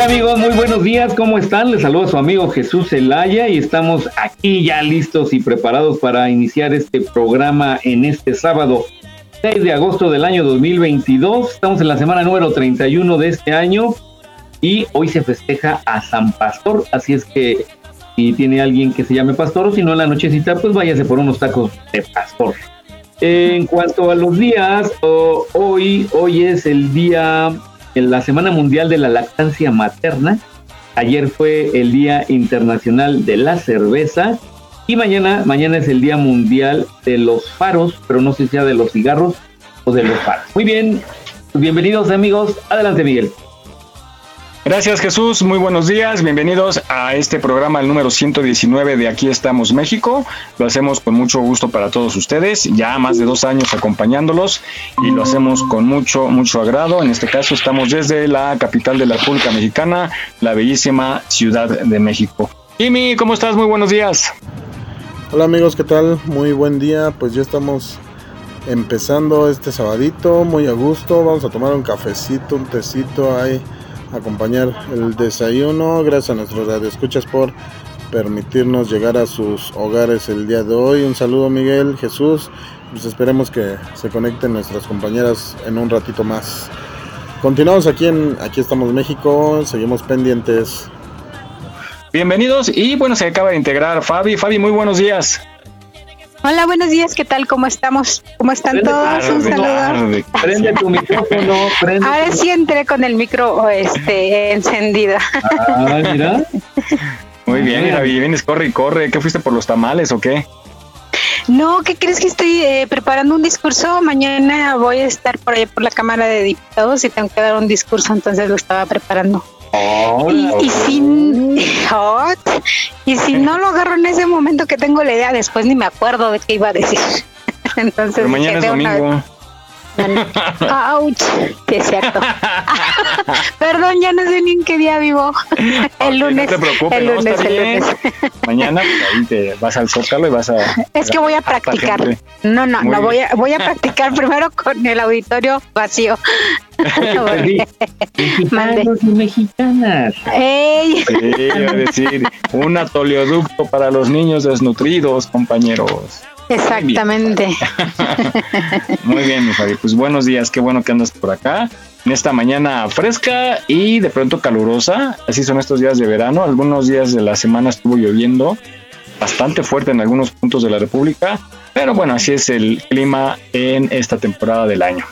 Hola amigos, muy buenos días, ¿cómo están? Les saludo a su amigo Jesús Zelaya y estamos aquí ya listos y preparados para iniciar este programa en este sábado 6 de agosto del año 2022. Estamos en la semana número 31 de este año y hoy se festeja a San Pastor, así es que si tiene alguien que se llame Pastor o si no en la nochecita, pues váyase por unos tacos de Pastor. En cuanto a los días, hoy, hoy es el día en la Semana Mundial de la Lactancia Materna. Ayer fue el Día Internacional de la Cerveza y mañana, mañana es el Día Mundial de los Faros, pero no sé si sea de los cigarros o de los faros. Muy bien, bienvenidos amigos. Adelante Miguel. Gracias Jesús, muy buenos días, bienvenidos a este programa, el número 119 de Aquí estamos México. Lo hacemos con mucho gusto para todos ustedes, ya más de dos años acompañándolos y lo hacemos con mucho, mucho agrado. En este caso estamos desde la capital de la República Mexicana, la bellísima Ciudad de México. Jimmy, ¿cómo estás? Muy buenos días. Hola amigos, ¿qué tal? Muy buen día, pues ya estamos empezando este sabadito, muy a gusto, vamos a tomar un cafecito, un tecito ahí acompañar el desayuno. Gracias a nuestros radioescuchas por permitirnos llegar a sus hogares el día de hoy. Un saludo Miguel, Jesús. Pues esperemos que se conecten nuestras compañeras en un ratito más. Continuamos aquí en Aquí estamos México, seguimos pendientes. Bienvenidos y bueno, se acaba de integrar Fabi. Fabi, muy buenos días. Hola, buenos días, ¿qué tal? ¿Cómo estamos? ¿Cómo están todos? Un saludo. Prende tu micrófono, prende. Ahora sí entré con el micro este, encendido. Ah, mira. Muy bien, Fabi, vienes, corre y corre. ¿Qué fuiste por los tamales o qué? No, ¿qué crees que estoy eh, preparando un discurso? Mañana voy a estar por ahí por la Cámara de Diputados y tengo que dar un discurso, entonces lo estaba preparando. Y, y, si, y si no lo agarro en ese momento que tengo la idea, después ni me acuerdo de qué iba a decir. Entonces, Pero mañana es domingo. Ouch, sí es cierto. Perdón, ya no sé ni en qué día vivo. El lunes. No te preocupes, el lunes, no, el lunes. Mañana pues, ahí te vas al zócalo y vas a. Es que voy a practicar. gente. No, no, Muy no, voy a, voy a practicar primero con el auditorio vacío. Mande. Mexicanos y mexicanas. Ey, Sí, a decir, un atoleoducto para los niños desnutridos, compañeros. Exactamente. Muy bien, mi Fabi. Pues buenos días, qué bueno que andas por acá. En esta mañana fresca y de pronto calurosa. Así son estos días de verano. Algunos días de la semana estuvo lloviendo bastante fuerte en algunos puntos de la República. Pero bueno, así es el clima en esta temporada del año.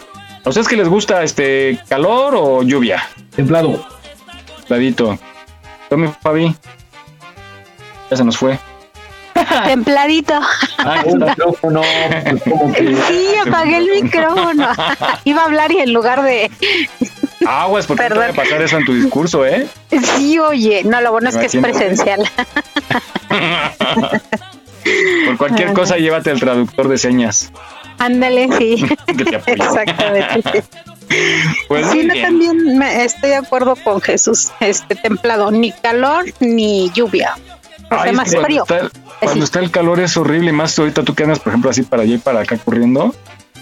¿A ustedes qué les gusta, este calor o lluvia? Templado. Ladito. Tome, Fabi. Ya se nos fue. Templadito. Ah, micrófono, pues, que Sí, apagué el micrófono. Iba a hablar y en lugar de. Aguas, porque no Perdón. puede pasar eso en tu discurso, ¿eh? Sí, oye. No, lo bueno es que es presencial. Por cualquier cosa, llévate el traductor de señas Ándale, sí. que te apoye. Exactamente. Pues Sí, no, también me- estoy de acuerdo con Jesús. Este templado, ni calor ni lluvia. Ay, más cuando frío. está- cuando está el calor es horrible, y más ahorita tú que andas, por ejemplo, así para allá y para acá corriendo,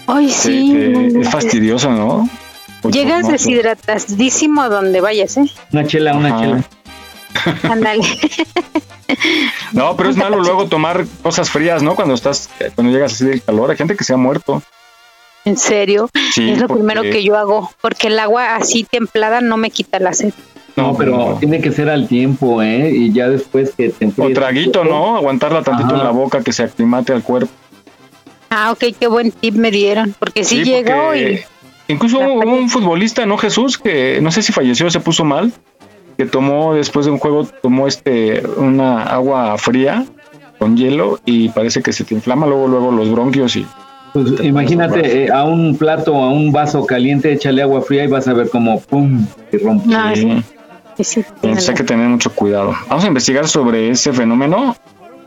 Ay, sí. es fastidioso, ¿no? Llegas deshidratadísimo a donde vayas, ¿eh? una chela, una Ajá. chela. Ándale. no, pero es malo luego tomar cosas frías, ¿no? Cuando estás, cuando llegas así del calor, hay gente que se ha muerto. ¿En serio? es lo primero que yo hago, porque el agua así templada no me quita la sed. No, pero tiene que ser al tiempo, ¿eh? Y ya después que te O traguito, ¿no? Aguantarla tantito en la boca que se aclimate al cuerpo. Ah, ok, qué buen tip me dieron, porque sí, llegó y... Incluso hubo un futbolista, ¿no, Jesús? Que no sé si falleció, se puso mal, que tomó después de un juego, tomó este una agua fría con hielo y parece que se te inflama luego, luego los bronquios y pues imagínate eh, a un plato, a un vaso caliente, échale agua fría y vas a ver como pum, y rompe. No, sí. Sí, hay que tener mucho cuidado. Vamos a investigar sobre ese fenómeno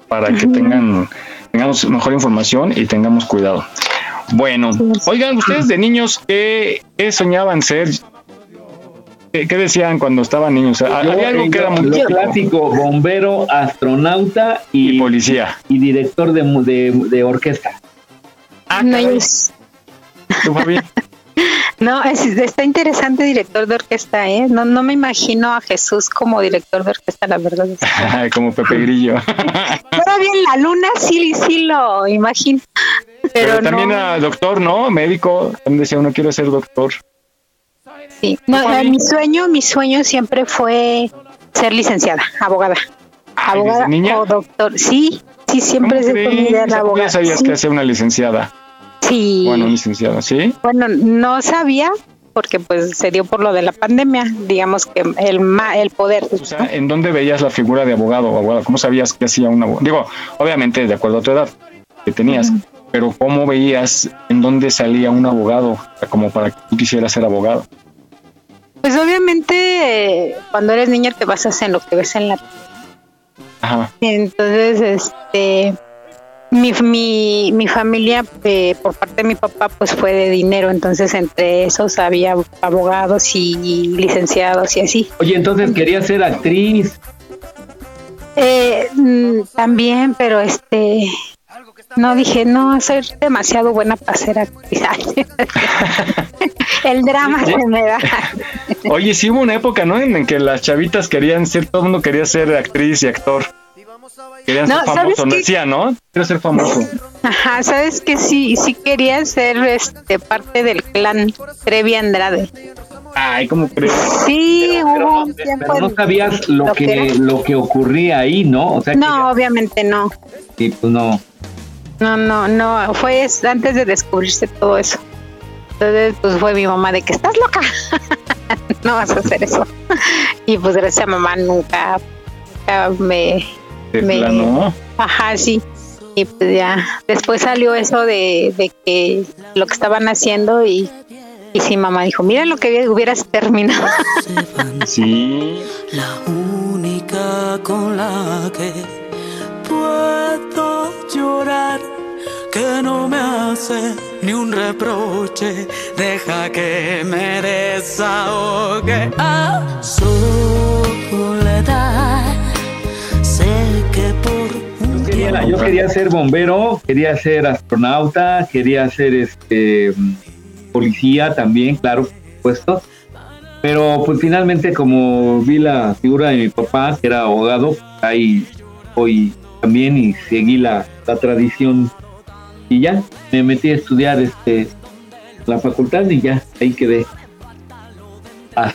para que tengan tengamos mejor información y tengamos cuidado. Bueno, oigan, ustedes de niños, ¿qué, soñaban ser? ¿Qué, decían cuando estaban niños? Había algo que era muy clásico, bombero, astronauta y, policía. Y director de, de orquesta. Ah, no, no es, está interesante director de orquesta, ¿eh? No, no me imagino a Jesús como director de orquesta, la verdad. como Pepe Grillo. Todavía en la luna sí, sí lo imagino. Pero, también a doctor, ¿no? Médico. También decía uno, quiero ser doctor. Sí. No, eh, mi sueño, mi sueño siempre fue ser licenciada, abogada. abogada o doctor. Sí, sí, siempre se mi idea la abogada. Ya sabías que hacía una licenciada. Sí. Bueno, licenciada, ¿sí? Bueno, no sabía porque pues se dio por lo de la pandemia, digamos que el el poder. O sea, ¿en dónde veías la figura de abogado o abogada? ¿Cómo sabías que hacía un abogado? Digo, obviamente de acuerdo a tu edad que tenías, pero ¿cómo veías en dónde salía un abogado como para que tú quisieras ser abogado? Pues obviamente cuando eres niña te basas en lo que ves en la Ajá. Entonces, este mi, mi, mi familia, eh, por parte de mi papá, pues fue de dinero, entonces entre esos había abogados y, licenciados y así. Oye, entonces quería ser actriz. Eh, mm, también, pero este, no dije, no, soy demasiado buena para ser actriz. El drama se me da. Oye, sí hubo una época, ¿no? En que las chavitas querían ser, todo el mundo quería ser actriz y actor. Querían ser famoso, no decía, ¿no? Quiero ser famoso. Ajá, sabes que sí, sí quería ser este parte del clan Trevi Andrade. Ay, ¿cómo crees? Sí, hubo un tiempo. Pero no sabías lo, que, lo que ocurría ahí, ¿no? O sea, no, obviamente no. Sí, pues no. No, no, no, fue antes de descubrirse todo eso. Entonces, pues fue mi mamá de que estás loca, no vas a hacer eso. Y pues gracias a mamá nunca, nunca me me, Ajá, sí. Y pues ya, después salió eso de, de que lo que estaban haciendo y, y sí, mamá dijo, mira lo que hubieras terminado. sí. La única con la que puedo llorar que no me hace ni un reproche, deja que me desahogue a soledad yo quería ser bombero, quería ser astronauta, quería ser este policía también, claro, por supuesto. Pero pues finalmente como vi la figura de mi papá, que era abogado, ahí voy también y seguí la, la tradición y ya me metí a estudiar este la facultad y ya ahí quedé.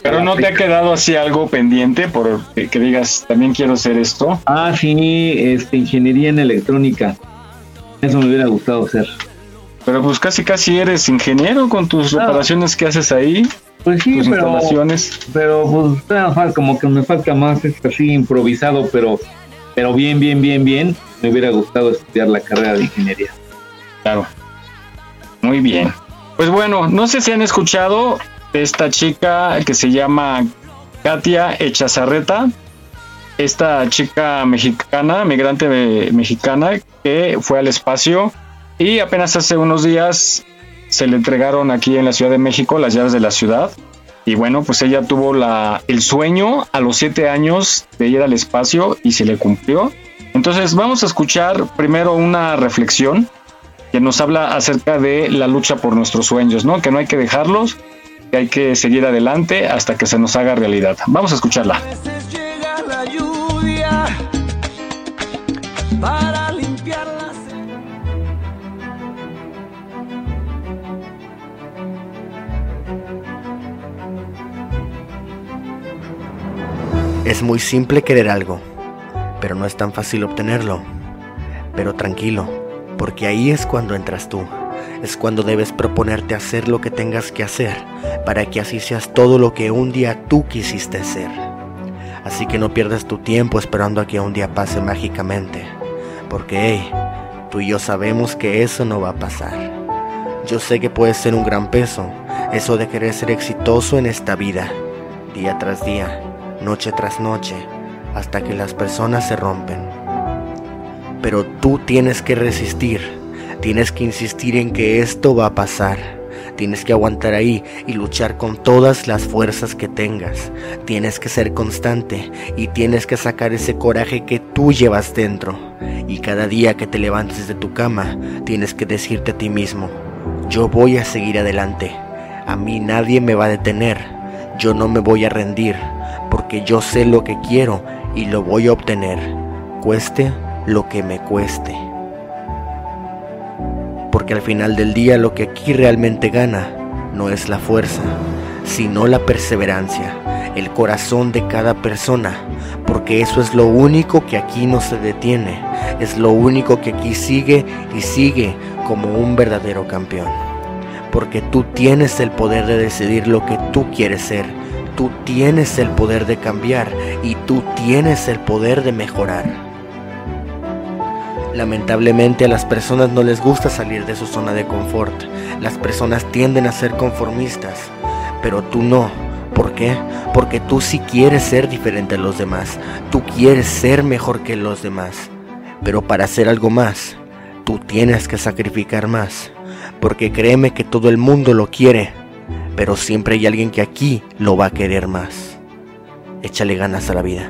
Pero no te ha quedado así algo pendiente por que, digas, también quiero hacer esto. Ah, sí, este, ingeniería en electrónica. Eso me hubiera gustado hacer. Pero pues casi casi eres ingeniero con tus reparaciones que haces ahí. Pues sí, pero, pero pues como que me falta más, es así improvisado, pero, pero bien, bien, bien, bien. Me hubiera gustado estudiar la carrera de ingeniería. Claro. Muy bien. Pues bueno, no sé si han escuchado esta chica que se llama Katia Echazarreta, esta chica mexicana, migrante mexicana, que fue al espacio y apenas hace unos días se le entregaron aquí en la Ciudad de México las llaves de la ciudad. Y bueno, pues ella tuvo la, el sueño a los siete años de ir al espacio y se le cumplió. Entonces vamos a escuchar primero una reflexión que nos habla acerca de la lucha por nuestros sueños, ¿no? Que no hay que dejarlos, que hay que seguir adelante hasta que se nos haga realidad. Vamos a escucharla. Es muy simple querer algo, pero no es tan fácil obtenerlo. Pero tranquilo, porque ahí es cuando entras tú. Es cuando debes proponerte hacer lo que tengas que hacer, para que así seas todo lo que un día tú quisiste ser. Así que no pierdas tu tiempo esperando a que un día pase mágicamente, porque hey, tú y yo sabemos que eso no va a pasar. Yo sé que puede ser un gran peso, eso de querer ser exitoso en esta vida, día tras día noche tras noche, hasta que las personas se rompen. Pero tú tienes que resistir, tienes que insistir en que esto va a pasar. Tienes que aguantar ahí y luchar con todas las fuerzas que tengas. Tienes que ser constante y tienes que sacar ese coraje que tú llevas dentro. Y cada día que te levantes de tu cama, tienes que decirte a ti mismo, yo voy a seguir adelante. A mí nadie me va a detener. Yo no me voy a rendir porque yo sé lo que quiero y lo voy a obtener, cueste lo que me cueste. Porque al final del día lo que aquí realmente gana no es la fuerza, sino la perseverancia, el corazón de cada persona, porque eso es lo único que aquí no se detiene, es lo único que aquí sigue y sigue como un verdadero campeón. Porque tú tienes el poder de decidir lo que tú quieres ser Tú tienes el poder de cambiar y tú tienes el poder de mejorar. Lamentablemente a las personas no les gusta salir de su zona de confort. Las personas tienden a ser conformistas, pero tú no. ¿Por qué? Porque tú sí quieres ser diferente a los demás. Tú quieres ser mejor que los demás. Pero para hacer algo más, tú tienes que sacrificar más. Porque créeme que todo el mundo lo quiere, pero siempre hay alguien que aquí lo va a querer más. Échale ganas a la vida.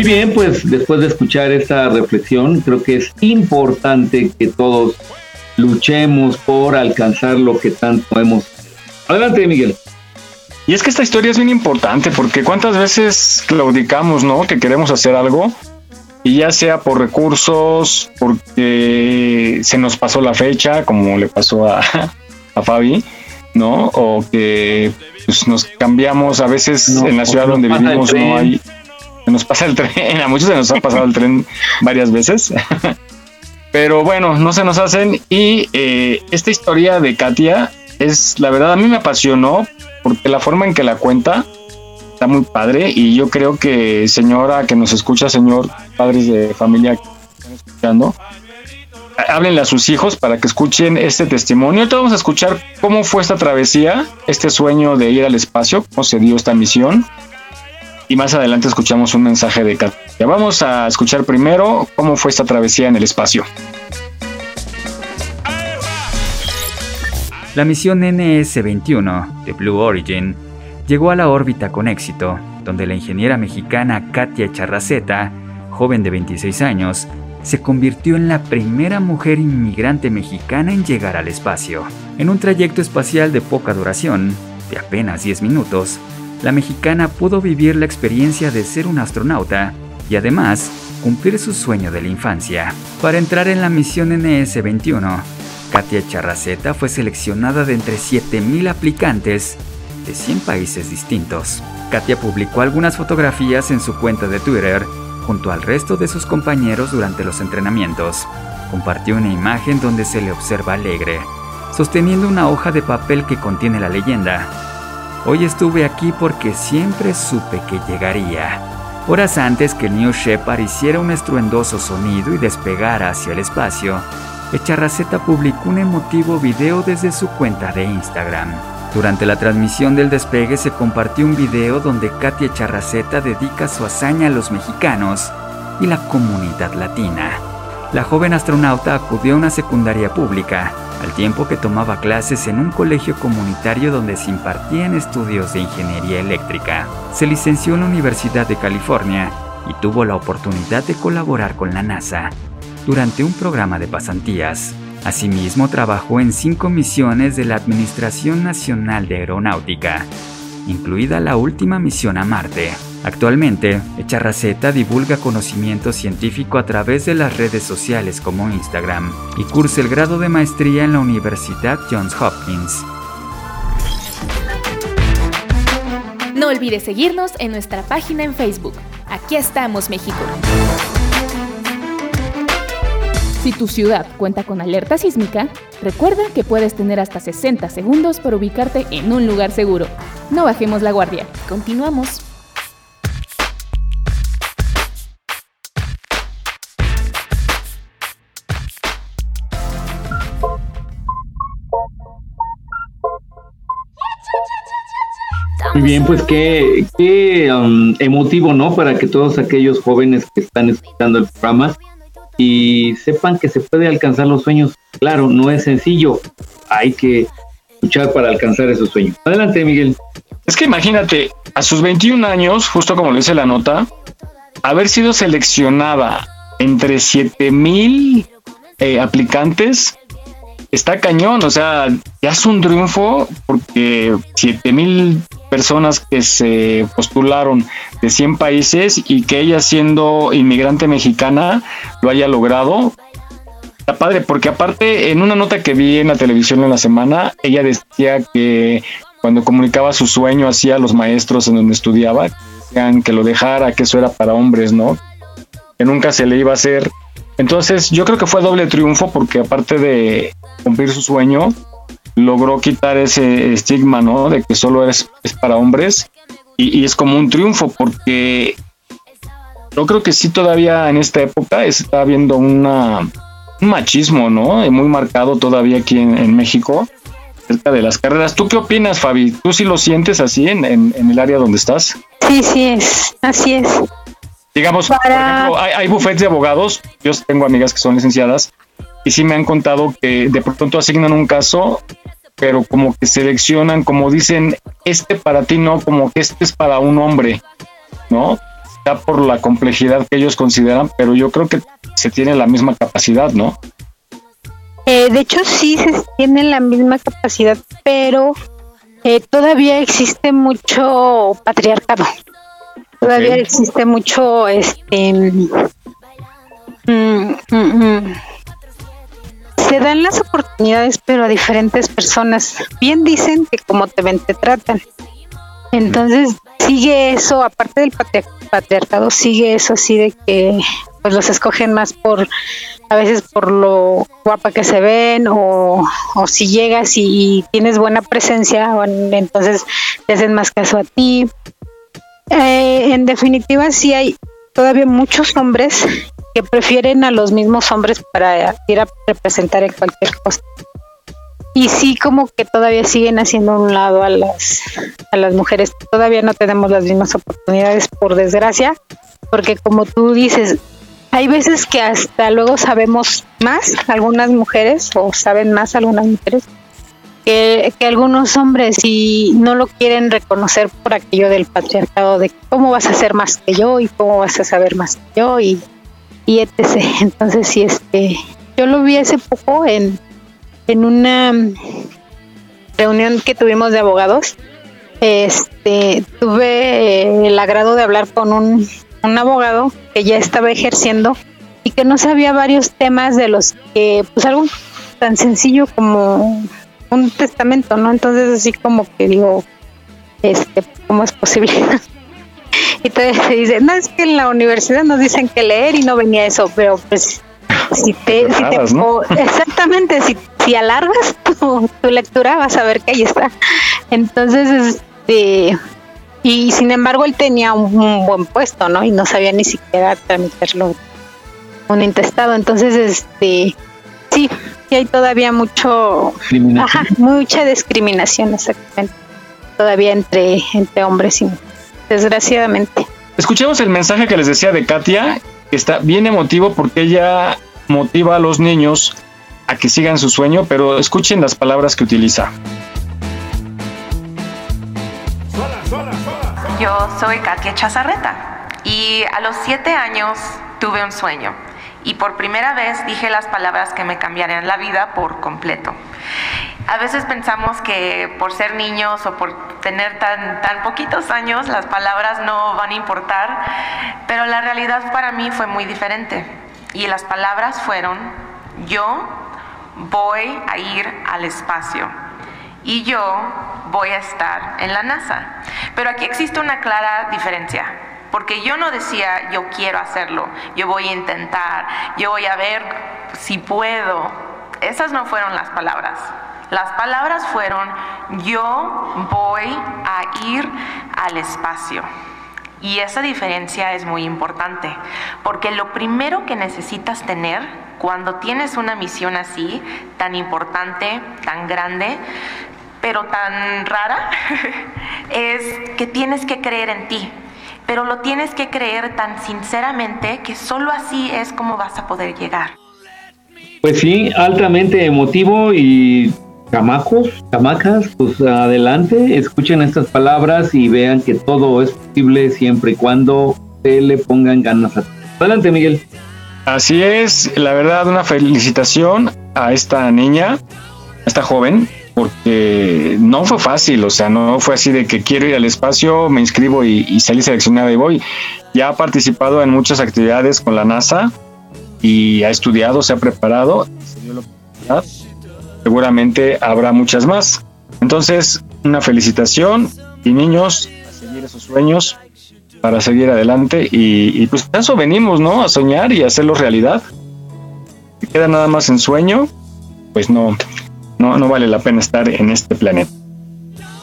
Muy bien, pues después de escuchar esta reflexión, creo que es importante que todos luchemos por alcanzar lo que tanto hemos. Adelante, Miguel. Y es que esta historia es bien importante porque cuántas veces claudicamos, ¿no? Que queremos hacer algo y ya sea por recursos, porque se nos pasó la fecha, como le pasó a, a Fabi, ¿no? O que pues, nos cambiamos a veces en la ciudad donde vivimos no hay nos pasa el tren, a muchos se nos ha pasado el tren varias veces. Pero bueno, no se nos hacen. Y eh, esta historia de Katia es, la verdad, a mí me apasionó porque la forma en que la cuenta está muy padre. Y yo creo que, señora que nos escucha, señor, padres de familia que están escuchando, háblenle a sus hijos para que escuchen este testimonio. Ahorita vamos a escuchar cómo fue esta travesía, este sueño de ir al espacio, cómo se dio esta misión y más adelante escuchamos un mensaje de Katia. Vamos a escuchar primero cómo fue esta travesía en el espacio. La misión NS-21 de Blue Origin llegó a la órbita con éxito, donde la ingeniera mexicana Katia Charraceta, joven de 26 años, se convirtió en la primera mujer inmigrante mexicana en llegar al espacio. En un trayecto espacial de poca duración, de apenas 10 minutos, la mexicana pudo vivir la experiencia de ser un astronauta y además cumplir su sueño de la infancia. Para entrar en la misión NS-21, Katia Charraceta fue seleccionada de entre 7.000 aplicantes de 100 países distintos. Katia publicó algunas fotografías en su cuenta de Twitter junto al resto de sus compañeros durante los entrenamientos. Compartió una imagen donde se le observa alegre, sosteniendo una hoja de papel que contiene la leyenda Hoy estuve aquí porque siempre supe que llegaría. Horas antes que el New Shepard hiciera un estruendoso sonido y despegara hacia el espacio, Echarraceta publicó un emotivo video desde su cuenta de Instagram. Durante la transmisión del despegue se compartió un video donde Katia Charraceta dedica su hazaña a los mexicanos y la comunidad latina. La joven astronauta acudió a una secundaria pública, al tiempo que tomaba clases en un colegio comunitario donde se impartían estudios de ingeniería eléctrica. Se licenció en la Universidad de California y tuvo la oportunidad de colaborar con la NASA durante un programa de pasantías. Asimismo, trabajó en cinco misiones de la Administración Nacional de Aeronáutica, incluida la última misión a Marte. Actualmente, Echarraceta divulga conocimiento científico a través de las redes sociales como Instagram y cursa el grado de maestría en la Universidad Johns Hopkins. No olvides seguirnos en nuestra página en Facebook. Aquí estamos, México. Si tu ciudad cuenta con alerta sísmica, recuerda que puedes tener hasta 60 segundos para ubicarte en un lugar seguro. No bajemos la guardia. Continuamos. Muy bien, pues qué, qué um, emotivo, ¿no? Para que todos aquellos jóvenes que están escuchando el programa y sepan que se puede alcanzar los sueños. Claro, no es sencillo, hay que luchar para alcanzar esos sueños. Adelante, Miguel. Es que imagínate, a sus 21 años, justo como le dice la nota, haber sido seleccionada entre 7000 mil eh, aplicantes está cañón, o sea, ya es un triunfo porque 7000 mil personas que se postularon de 100 países y que ella siendo inmigrante mexicana lo haya logrado. Está padre, porque aparte en una nota que vi en la televisión en la semana, ella decía que cuando comunicaba su sueño hacia los maestros en donde estudiaba, decían que lo dejara, que eso era para hombres, ¿no? Que nunca se le iba a hacer. Entonces yo creo que fue doble triunfo porque aparte de cumplir su sueño, logró quitar ese estigma, ¿no? De que solo es, es para hombres y, es como un triunfo porque yo creo que sí todavía en esta época está habiendo una, un machismo, ¿no? Muy marcado todavía aquí en, México acerca de las carreras. ¿Tú qué opinas, Fabi? ¿Tú sí lo sientes así en, en, el área donde estás? Sí, sí es, así es. Digamos, por ejemplo, hay, hay bufetes de abogados, yo tengo amigas que son licenciadas, y sí me han contado que de pronto asignan un caso pero como que seleccionan, como dicen, este para ti no, como que este es para un hombre, ¿no? Ya por la complejidad que ellos consideran, pero yo creo que se tiene la misma capacidad, ¿no? Eh, de hecho, sí se tiene la misma capacidad, pero eh, todavía existe mucho patriarcado. Todavía existe mucho, este, mm, mm, mm, se dan las oportunidades, pero a diferentes personas. Bien dicen que como te ven, te tratan. Entonces sigue eso, aparte del patriarcado, sigue eso así de que pues los escogen más por, a veces por lo guapa que se ven o, si llegas y, tienes buena presencia, entonces te hacen más caso a ti. Eh, en definitiva, sí hay todavía muchos hombres que prefieren a los mismos hombres para ir a representar en cualquier cosa. Y sí como que todavía siguen haciendo un lado a las a las mujeres. Todavía no tenemos las mismas oportunidades por desgracia, porque como tú dices, hay veces que hasta luego sabemos más algunas mujeres o saben más algunas mujeres que, que, algunos hombres y no lo quieren reconocer por aquello del patriarcado de cómo vas a ser más que yo y cómo vas a saber más que yo y y etc. Entonces, sí, este, yo lo vi hace poco en, en una reunión que tuvimos de abogados. Este, tuve el agrado de hablar con un, un abogado que ya estaba ejerciendo y que no sabía varios temas de los que, pues algo tan sencillo como un testamento, ¿no? Entonces así como que digo, este, ¿cómo es posible? y te, dice, no, es que en la universidad nos dicen que leer y no venía eso, pero pues si te, si te exactamente, si, si alargas tu, lectura vas a ver que ahí está. Entonces, este, y sin embargo él tenía un, buen puesto, ¿no? Y no sabía ni siquiera tramitarlo un intestado. Entonces, este, sí, sí hay todavía mucho, ajá, mucha discriminación, exactamente, todavía entre, entre hombres y desgraciadamente. Escuchemos el mensaje que les decía de Katia, que está bien emotivo porque ella motiva a los niños a que sigan su sueño, pero escuchen las palabras que utiliza. Yo soy Katia Chazarreta y a los siete años tuve un sueño y por primera vez dije las palabras que me cambiarían la vida por completo. A veces pensamos que por ser niños o por tener tan, tan poquitos años las palabras no van a importar, pero la realidad para mí fue muy diferente. Y las palabras fueron, yo voy a ir al espacio y yo voy a estar en la NASA. Pero aquí existe una clara diferencia. Porque yo no decía, yo quiero hacerlo, yo voy a intentar, yo voy a ver si puedo. Esas no fueron las palabras. Las palabras fueron, yo voy a ir al espacio. Y esa diferencia es muy importante, porque lo primero que necesitas tener cuando tienes una misión así, tan importante, tan grande, pero tan rara, es que tienes que creer en ti, pero lo tienes que creer tan sinceramente que solo así es como vas a poder llegar. Pues sí, altamente emotivo y camacos, camacas, pues adelante, escuchen estas palabras y vean que todo es posible siempre y cuando se le pongan ganas a Adelante, Miguel. Así es, la verdad, una felicitación a esta niña, a esta joven, porque no fue fácil, o sea, no fue así de que quiero ir al espacio, me inscribo y, salí seleccionada y voy. Ya ha participado en muchas actividades con la NASA y ha estudiado, se ha preparado, seguramente habrá muchas más. Entonces, una felicitación y niños, a seguir esos sueños para seguir adelante y, y pues eso venimos, ¿no? A soñar y hacerlo realidad. Si queda nada más en sueño, pues no, no, no vale la pena estar en este planeta.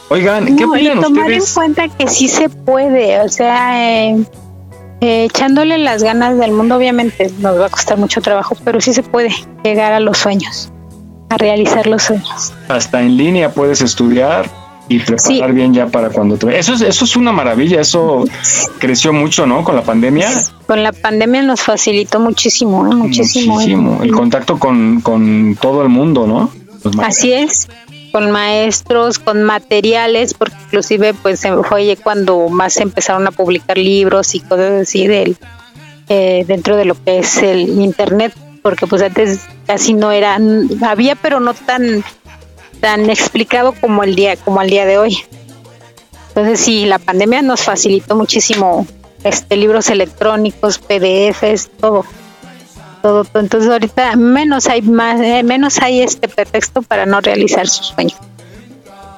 Oigan, ¿qué opinan y tomar en cuenta que sí se puede, o sea, eh, eh, echándole las ganas del mundo, obviamente nos va a costar mucho trabajo, pero sí se puede llegar a los sueños, a realizar los sueños. Hasta en línea puedes estudiar y preparar bien ya para cuando te... Eso es, eso es una maravilla, eso creció mucho, ¿no? Con la pandemia. Con la pandemia nos facilitó muchísimo, ¿eh? muchísimo. Muchísimo, el contacto con, con todo el mundo, ¿no? Así es, con maestros, con materiales, porque inclusive pues fue cuando más empezaron a publicar libros y cosas así del, eh, dentro de lo que es el internet, porque pues antes casi no era, había pero no tan tan explicado como el día como al día de hoy. Entonces sí, la pandemia nos facilitó muchísimo este libros electrónicos, PDFs, todo todo, Entonces ahorita menos hay más, eh, menos hay este pretexto para no realizar su sueño.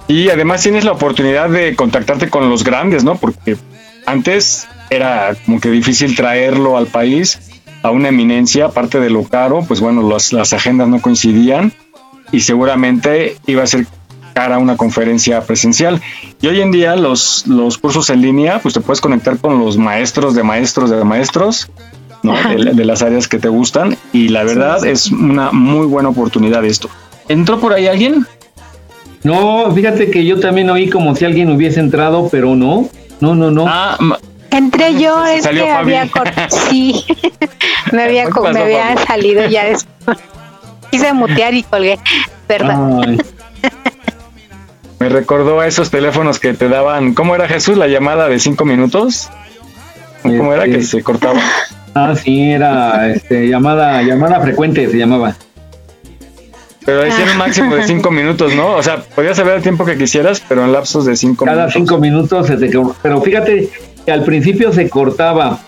Y además tienes la oportunidad de contactarte con los grandes, ¿no? Porque antes era como que difícil traerlo al país a una eminencia, aparte de lo caro, pues bueno, las agendas no coincidían y seguramente iba a ser cara una conferencia presencial. Y hoy en día los, los cursos en línea, pues te puedes conectar con los maestros de maestros de maestros de, las áreas que te gustan y la verdad es una muy buena oportunidad esto. ¿Entró por ahí alguien? No, fíjate que yo también oí como si alguien hubiese entrado, pero no, no, no, no. Ah, Entré yo, es que había sí, me había, me había salido ya después. Quise mutear y colgué, perdón. Me recordó a esos teléfonos que te daban, ¿cómo era Jesús? La llamada de cinco minutos. ¿Cómo era que este, se cortaba? Ah, sí, era este, llamada, llamada frecuente se llamaba. Pero decían un máximo de cinco minutos, ¿no? O sea, podías saber el tiempo que quisieras, pero en lapsos de cinco minutos. Cada cinco minutos se te... Pero fíjate al principio se cortaba.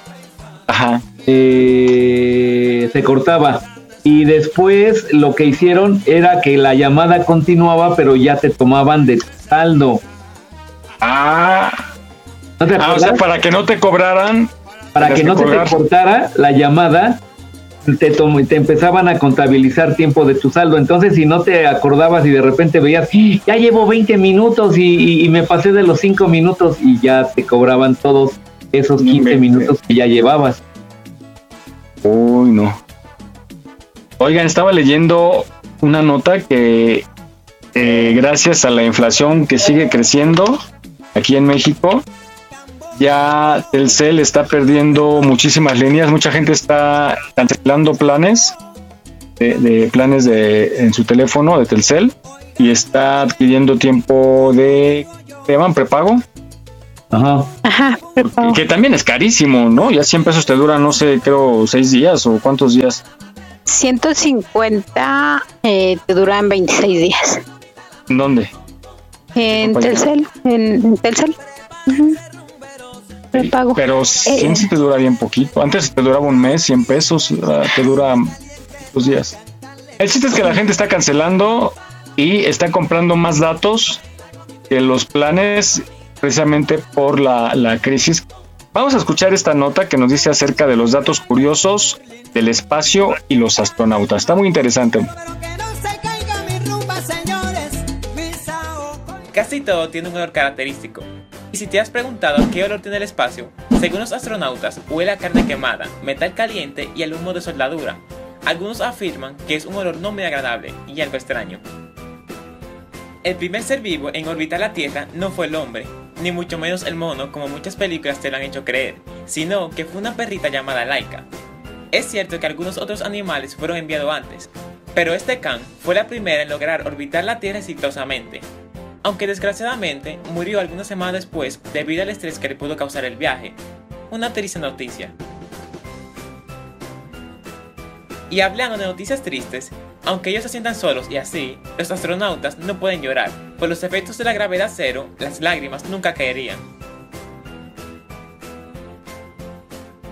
Ajá. Eh, se cortaba. Y después lo que hicieron era que la llamada continuaba, pero ya te tomaban de saldo. Ah. ah o sea, para que no te cobraran para que no se te cortara la llamada, te, te empezaban a contabilizar tiempo de tu saldo. Entonces, si no te acordabas y de repente veías, ya llevo 20 minutos y, me pasé de los 5 minutos y ya te cobraban todos esos 15 minutos que ya llevabas. Uy, no. Oigan, estaba leyendo una nota que eh, gracias a la inflación que sigue creciendo aquí en México, ya Telcel está perdiendo muchísimas líneas, mucha gente está cancelando planes de, planes de en su teléfono de Telcel y está adquiriendo tiempo de ¿se llaman prepago? Ajá. Ajá, Que también es carísimo, ¿no? Ya 100 pesos te dura, no sé, creo, seis días o cuántos días. 150 eh, te duran 26 días. ¿En dónde? En Telcel, en, Telcel. Prepago. Pero eh, sí te dura bien poquito. Antes te duraba un mes, 100 pesos, te dura dos días. El chiste es que la gente está cancelando y está comprando más datos que los planes precisamente por la, crisis. Vamos a escuchar esta nota que nos dice acerca de los datos curiosos del espacio y los astronautas. Está muy interesante. Casi todo tiene un olor característico. Y si te has preguntado qué olor tiene el espacio, según los astronautas, huele a carne quemada, metal caliente y al humo de soldadura. Algunos afirman que es un olor no muy agradable y algo extraño. El primer ser vivo en orbitar la Tierra no fue el hombre, ni mucho menos el mono como muchas películas te lo han hecho creer, sino que fue una perrita llamada Laika. Es cierto que algunos otros animales fueron enviados antes, pero este can fue la primera en lograr orbitar la Tierra exitosamente, aunque desgraciadamente murió algunas semanas después debido al estrés que le pudo causar el viaje. Una triste noticia. Y hablando de noticias tristes, aunque ellos se sientan solos y así, los astronautas no pueden llorar, por los efectos de la gravedad cero, las lágrimas nunca caerían.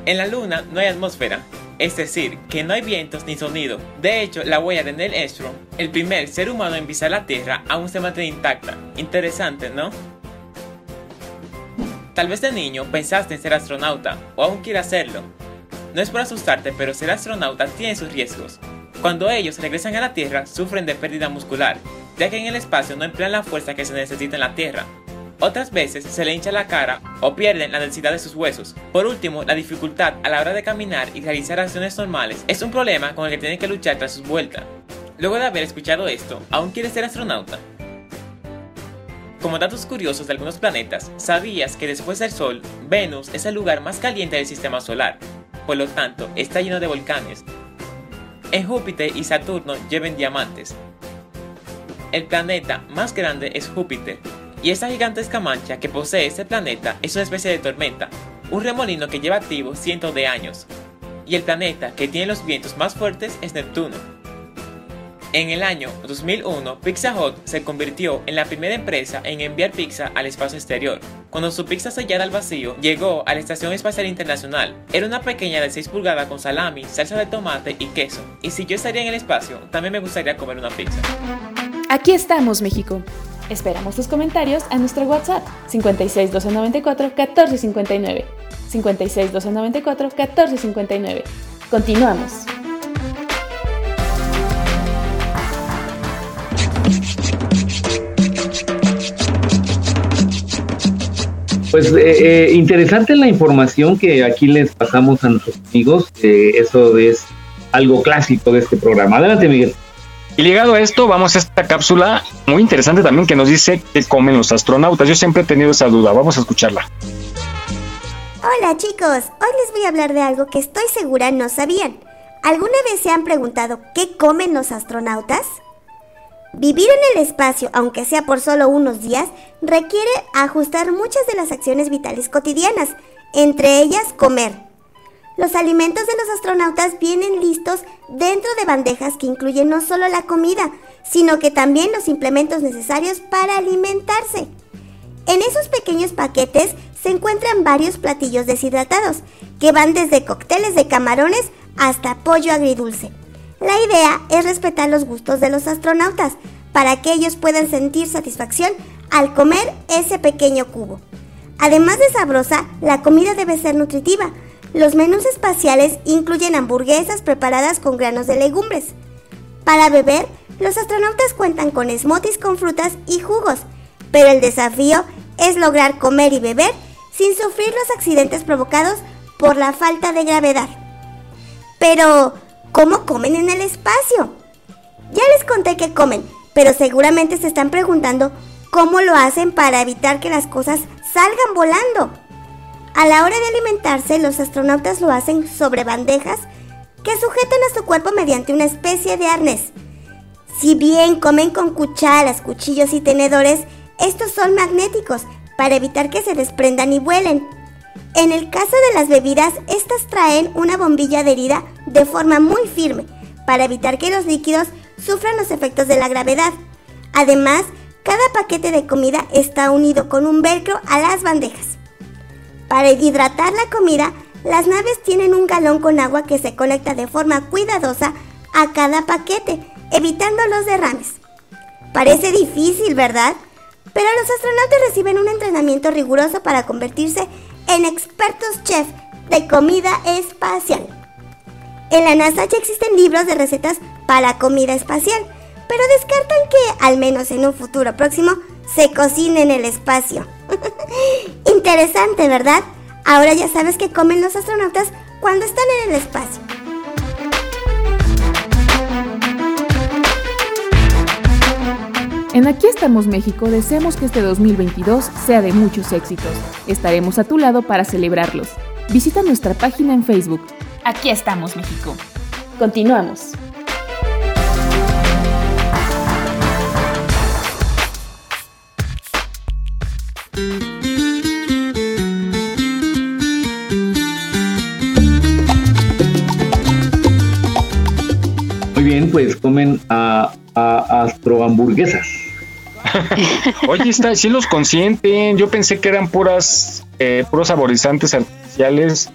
En la Luna no hay atmósfera, es decir, que no hay vientos ni sonido. De hecho, la huella de Neil Armstrong, el primer ser humano en pisar la Tierra, aún se mantiene intacta. Interesante, ¿no? Tal vez de niño pensaste en ser astronauta, o aún quieres hacerlo, no es por asustarte, pero ser astronauta tiene sus riesgos. Cuando ellos regresan a la Tierra, sufren de pérdida muscular, ya que en el espacio no emplean la fuerza que se necesita en la Tierra. Otras veces se le hincha la cara o pierden la densidad de sus huesos. Por último, la dificultad a la hora de caminar y realizar acciones normales es un problema con el que tienen que luchar tras su vuelta. Luego de haber escuchado esto, ¿aún quieres ser astronauta? Como datos curiosos de algunos planetas, ¿sabías que después del Sol, Venus es el lugar más caliente del sistema solar? por lo tanto está lleno de volcanes. En Júpiter y Saturno lleven diamantes. El planeta más grande es Júpiter, y esta gigantesca mancha que posee este planeta es una especie de tormenta, un remolino que lleva activo cientos de años. Y el planeta que tiene los vientos más fuertes es Neptuno, en el año 2001, Pizza Hut se convirtió en la primera empresa en enviar pizza al espacio exterior. Cuando su pizza sellada al vacío llegó a la Estación Espacial Internacional, era una pequeña de 6 pulgadas con salami, salsa de tomate y queso. Y si yo estaría en el espacio, también me gustaría comer una pizza. Aquí estamos, México. Esperamos tus comentarios a nuestro WhatsApp 56 294 1459. 56 294 1459. Continuamos. Pues eh, eh, interesante la información que aquí les pasamos a nuestros amigos. eso es algo clásico de este programa. Adelante, Miguel. Y ligado a esto, vamos a esta cápsula muy interesante también que nos dice qué comen los astronautas. Yo siempre he tenido esa duda. Vamos a escucharla. Hola chicos, hoy les voy a hablar de algo que estoy segura no sabían. ¿Alguna vez se han preguntado qué comen los astronautas? Vivir en el espacio, aunque sea por solo unos días, requiere ajustar muchas de las acciones vitales cotidianas, entre ellas comer. Los alimentos de los astronautas vienen listos dentro de bandejas que incluyen no solo la comida, sino que también los implementos necesarios para alimentarse. En esos pequeños paquetes se encuentran varios platillos deshidratados, que van desde cócteles de camarones hasta pollo agridulce. La idea es respetar los gustos de los astronautas para que ellos puedan sentir satisfacción al comer ese pequeño cubo. Además de sabrosa, la comida debe ser nutritiva. Los menús espaciales incluyen hamburguesas preparadas con granos de legumbres. Para beber, los astronautas cuentan con smoothies con frutas y jugos, pero el desafío es lograr comer y beber sin sufrir los accidentes provocados por la falta de gravedad. Pero, ¿Cómo comen en el espacio? Ya les conté que comen, pero seguramente se están preguntando cómo lo hacen para evitar que las cosas salgan volando. A la hora de alimentarse, los astronautas lo hacen sobre bandejas que sujetan a su cuerpo mediante una especie de arnés. Si bien comen con cucharas, cuchillos y tenedores, estos son magnéticos para evitar que se desprendan y vuelen. En el caso de las bebidas, estas traen una bombilla adherida de forma muy firme para evitar que los líquidos sufran los efectos de la gravedad. Además, cada paquete de comida está unido con un velcro a las bandejas. Para hidratar la comida, las naves tienen un galón con agua que se conecta de forma cuidadosa a cada paquete, evitando los derrames. Parece difícil, ¿verdad? Pero los astronautas reciben un entrenamiento riguroso para convertirse en expertos chef de comida espacial. En la NASA ya existen libros de recetas para comida espacial, pero descartan que, al menos en un futuro próximo, se cocine en el espacio. Interesante, ¿verdad? Ahora ya sabes que comen los astronautas cuando están en el espacio. En Aquí estamos México deseamos que este 2022 sea de muchos éxitos. Estaremos a tu lado para celebrarlos. Visita nuestra página en Facebook. Aquí estamos México. Continuamos. Muy bien, pues comen a, a astrohamburguesas. Oye, está, sí los consienten. Yo pensé que eran puras, eh, puros saborizantes artificiales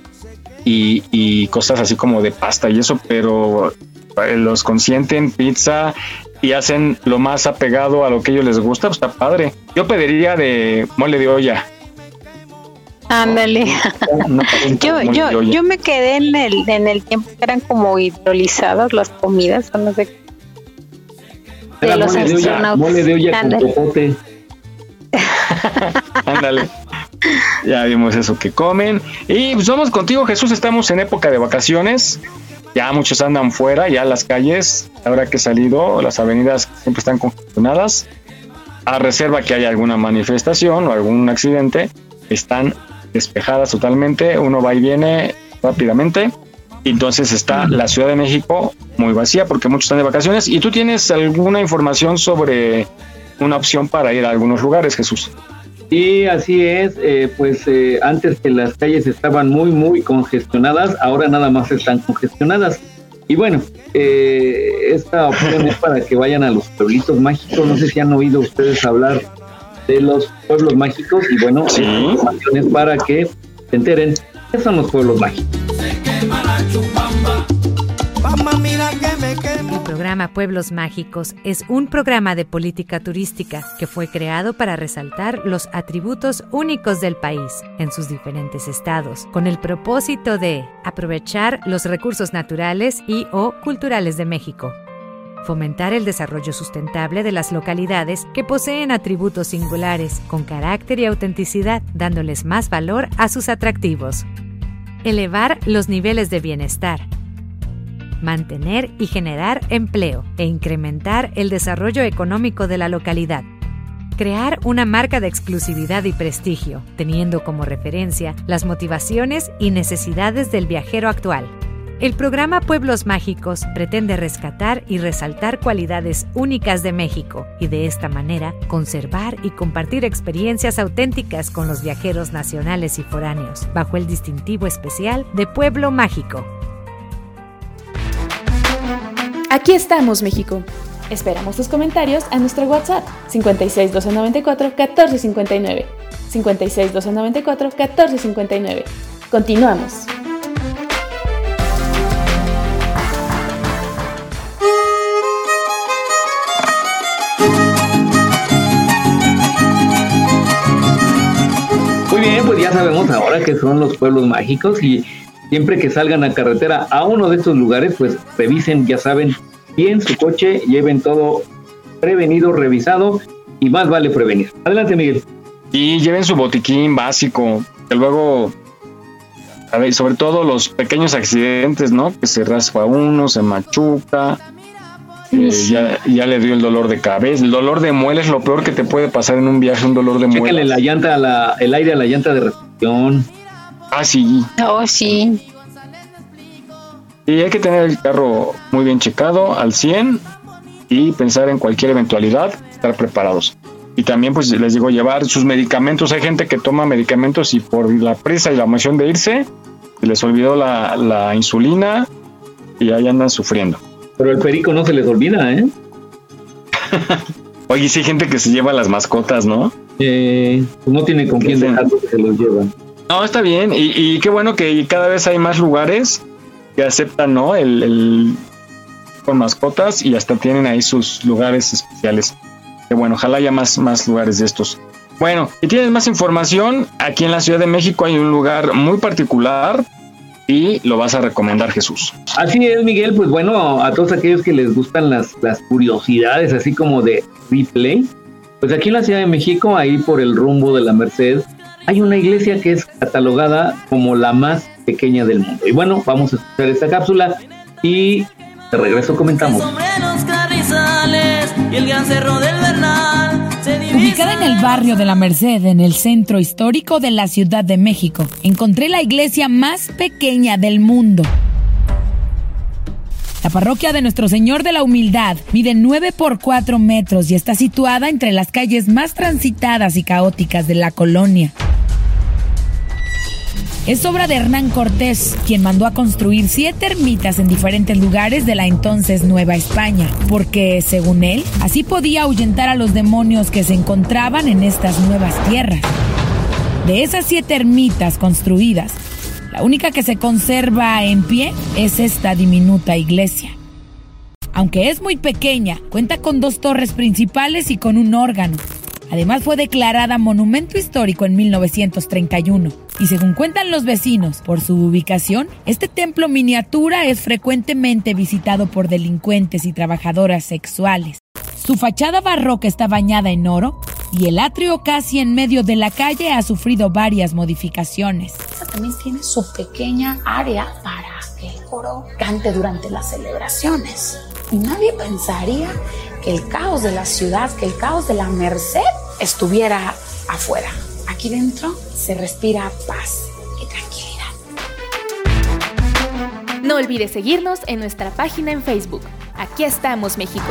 y, cosas así como de pasta y eso, pero eh, los consienten pizza y hacen lo más apegado a lo que ellos les gusta, pues está padre. Yo pediría de mole de olla. Ándale. yo, yo, yo me quedé en el, en el tiempo que eran como hidrolizadas las comidas, o no sé. De los mole, de olla, mole de olla con popote. Ándale. Ya vimos eso que comen. Y pues vamos contigo, Jesús. Estamos en época de vacaciones. Ya muchos andan fuera, ya las calles, ahora que he salido, las avenidas siempre están congestionadas. A reserva que haya alguna manifestación o algún accidente, están despejadas totalmente. Uno va y viene rápidamente. Entonces está la Ciudad de México muy vacía porque muchos están de vacaciones. ¿Y tú tienes alguna información sobre una opción para ir a algunos lugares, Jesús? Sí, así es. Eh, pues eh, antes que las calles estaban muy, muy congestionadas, ahora nada más están congestionadas. Y bueno, eh, esta opción es para que vayan a los pueblitos mágicos. No sé si han oído ustedes hablar de los pueblos mágicos. Y bueno, Sí. esta información es para que se enteren qué son los pueblos mágicos. El programa Pueblos Mágicos es un programa de política turística que fue creado para resaltar los atributos únicos del país en sus diferentes estados, con el propósito de aprovechar los recursos naturales y o culturales de México, fomentar el desarrollo sustentable de las localidades que poseen atributos singulares, con carácter y autenticidad, dándoles más valor a sus atractivos, elevar los niveles de bienestar, mantener y generar empleo e incrementar el desarrollo económico de la localidad. Crear una marca de exclusividad y prestigio, teniendo como referencia las motivaciones y necesidades del viajero actual. El programa Pueblos Mágicos pretende rescatar y resaltar cualidades únicas de México y de esta manera conservar y compartir experiencias auténticas con los viajeros nacionales y foráneos, bajo el distintivo especial de Pueblo Mágico. Aquí estamos, México. Esperamos tus comentarios a nuestro WhatsApp 56 294 1459. 56 294 1459. Continuamos. Muy bien, pues ya sabemos ahora que son los pueblos mágicos y siempre que salgan a carretera a uno de estos lugares, pues revisen, ya saben, bien su coche, lleven todo prevenido, revisado y más vale prevenir. Adelante, Miguel. Y lleven su botiquín básico, que luego, a ver, sobre todo los pequeños accidentes, ¿no? Que se raspa uno, se machuca, Eh, ya, ya le dio el dolor de cabeza. El dolor de muela es lo peor que te puede pasar en un viaje, un dolor de muela. la llanta, la, el aire a la llanta de recepción. Ah, sí. Oh, sí. Y hay que tener el carro muy bien checado, al 100, y pensar en cualquier eventualidad, estar preparados. Y también, pues les digo, llevar sus medicamentos. Hay gente que toma medicamentos y por la prisa y la emoción de irse, se les olvidó la, la insulina y ahí andan sufriendo. Pero el perico no se les olvida, ¿eh? Oye, sí hay gente que se lleva las mascotas, ¿no? Eh, no tiene con quién dejarlo que se los llevan. No, está bien. Y, y, qué bueno que cada vez hay más lugares que aceptan, ¿no? El, el, con mascotas y hasta tienen ahí sus lugares especiales. Que bueno, ojalá haya más, más lugares de estos. Bueno, y tienes más información, aquí en la Ciudad de México hay un lugar muy particular y lo vas a recomendar, Jesús. Así es, Miguel. Pues bueno, a todos aquellos que les gustan las, las curiosidades, así como de replay, pues aquí en la Ciudad de México, ahí por el rumbo de la Merced, hay una iglesia que es catalogada como la más pequeña del mundo. Y bueno, vamos a escuchar esta cápsula y de regreso comentamos. Ubicada en el barrio de la Merced, en el centro histórico de la Ciudad de México, encontré la iglesia más pequeña del mundo. La parroquia de Nuestro Señor de la Humildad mide 9 por 4 metros y está situada entre las calles más transitadas y caóticas de la colonia. Es obra de Hernán Cortés, quien mandó a construir siete ermitas en diferentes lugares de la entonces Nueva España, porque, según él, así podía ahuyentar a los demonios que se encontraban en estas nuevas tierras. De esas siete ermitas construidas, la única que se conserva en pie es esta diminuta iglesia. Aunque es muy pequeña, cuenta con dos torres principales y con un órgano. Además fue declarada monumento histórico en 1931 y según cuentan los vecinos, por su ubicación, este templo miniatura es frecuentemente visitado por delincuentes y trabajadoras sexuales. Su fachada barroca está bañada en oro y el atrio casi en medio de la calle ha sufrido varias modificaciones. También tiene su pequeña área para que el coro cante durante las celebraciones. Y nadie pensaría que el caos de la ciudad, que el caos de la Merced estuviera afuera. Aquí dentro se respira paz y tranquilidad. No olvides seguirnos en nuestra página en Facebook. Aquí estamos, México.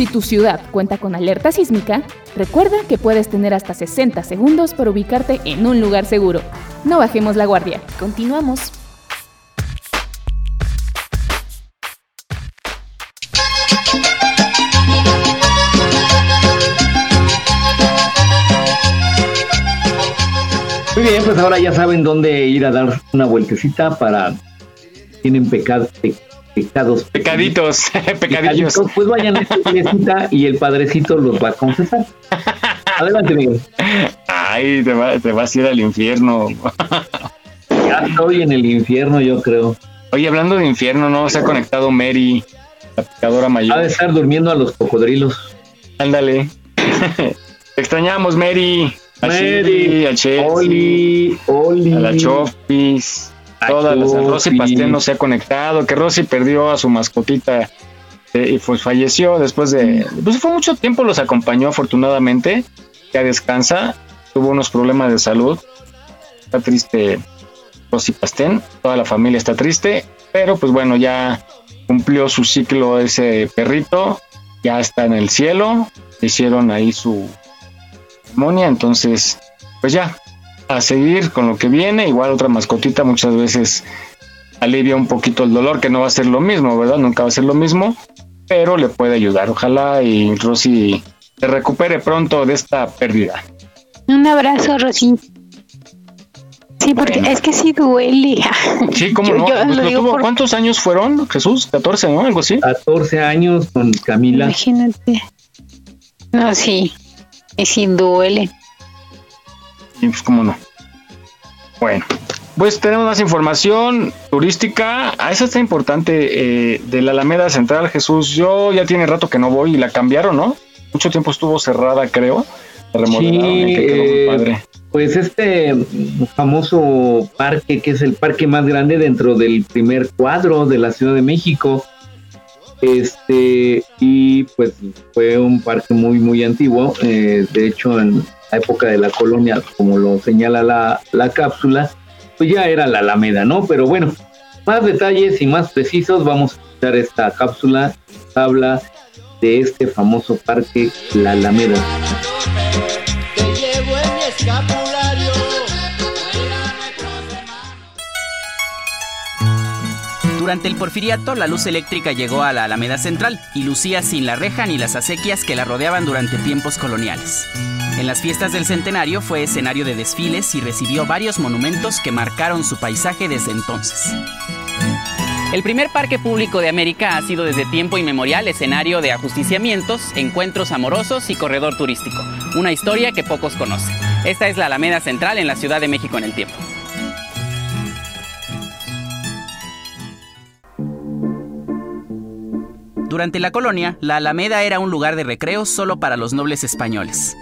Si tu ciudad cuenta con alerta sísmica, recuerda que puedes tener hasta 60 segundos para ubicarte en un lugar seguro. No bajemos la guardia. Continuamos. Muy bien, pues ahora ya saben dónde ir a dar una vueltecita para tienen pecados, pecados. Pecaditos, pecadillos. Pues vayan a esta iglesita y el padrecito los va a confesar. Adelante, Miguel. Ay, te, vas a ir al infierno. ya estoy en el infierno, yo creo. Oye, hablando de infierno, ¿no? Se ha conectado Mary, la pecadora mayor. Ha de estar durmiendo a los cocodrilos. Ándale. Te extrañamos, Mary. Mary, a Chelsea, Oli, Oli, a la Chopis, todas las Rosy Pastel no se ha conectado, que Rosy perdió a su mascotita eh, y pues falleció después de, pues fue mucho tiempo, los acompañó afortunadamente, ya descansa, tuvo unos problemas de salud, está triste Rosy Pastén, toda la familia está triste, pero pues bueno, ya cumplió su ciclo ese perrito, ya está en el cielo, hicieron ahí su entonces, pues ya, a seguir con lo que viene, igual otra mascotita muchas veces alivia un poquito el dolor, que no va a ser lo mismo, ¿verdad? Nunca va a ser lo mismo, pero le puede ayudar. Ojalá y Rosy se recupere pronto de esta pérdida. Un abrazo, Rosy. Sí, porque es que sí duele. Sí, ¿cómo no? Pues ¿Cuántos años fueron, Jesús? 14, ¿no? Algo así. 14 años con Camila. Imagínate. No, sí. Y sí duele. Y pues cómo no. Bueno, pues tenemos más información turística. A esa está importante eh, de la Alameda Central, Jesús. Yo ya tiene rato que no voy y la cambiaron, ¿no? Mucho tiempo estuvo cerrada, creo. Sí, eh, pues este famoso parque, que es el parque más grande dentro del primer cuadro de la Ciudad de México, este, y pues fue un parque muy, muy antiguo. Eh, de hecho, en la época de la colonia, como lo señala la, la cápsula, pues ya era la Alameda, ¿no? Pero bueno, más detalles y más precisos, vamos a escuchar esta cápsula, habla de este famoso parque, la Alameda. Durante el porfiriato, la luz eléctrica llegó a la Alameda Central y lucía sin la reja ni las acequias que la rodeaban durante tiempos coloniales. En las fiestas del centenario fue escenario de desfiles y recibió varios monumentos que marcaron su paisaje desde entonces. El primer parque público de América ha sido desde tiempo inmemorial escenario de ajusticiamientos, encuentros amorosos y corredor turístico, una historia que pocos conocen. Esta es la Alameda Central en la Ciudad de México en el tiempo. Durante la colonia, la Alameda era un lugar de recreo solo para los nobles españoles.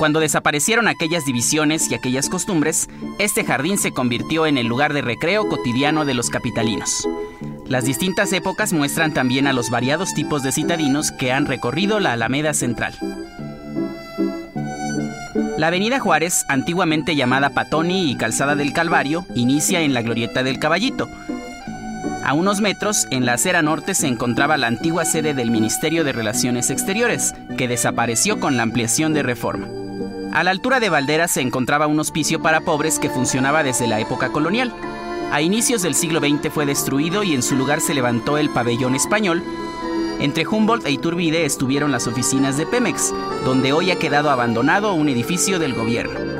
Cuando desaparecieron aquellas divisiones y aquellas costumbres, este jardín se convirtió en el lugar de recreo cotidiano de los capitalinos. Las distintas épocas muestran también a los variados tipos de citadinos que han recorrido la Alameda Central. La Avenida Juárez, antiguamente llamada Patoni y Calzada del Calvario, inicia en la Glorieta del Caballito, a unos metros, en la acera norte, se encontraba la antigua sede del Ministerio de Relaciones Exteriores, que desapareció con la ampliación de reforma. A la altura de Valderas se encontraba un hospicio para pobres que funcionaba desde la época colonial. A inicios del siglo XX fue destruido y en su lugar se levantó el pabellón español. Entre Humboldt e Iturbide estuvieron las oficinas de Pemex, donde hoy ha quedado abandonado un edificio del gobierno.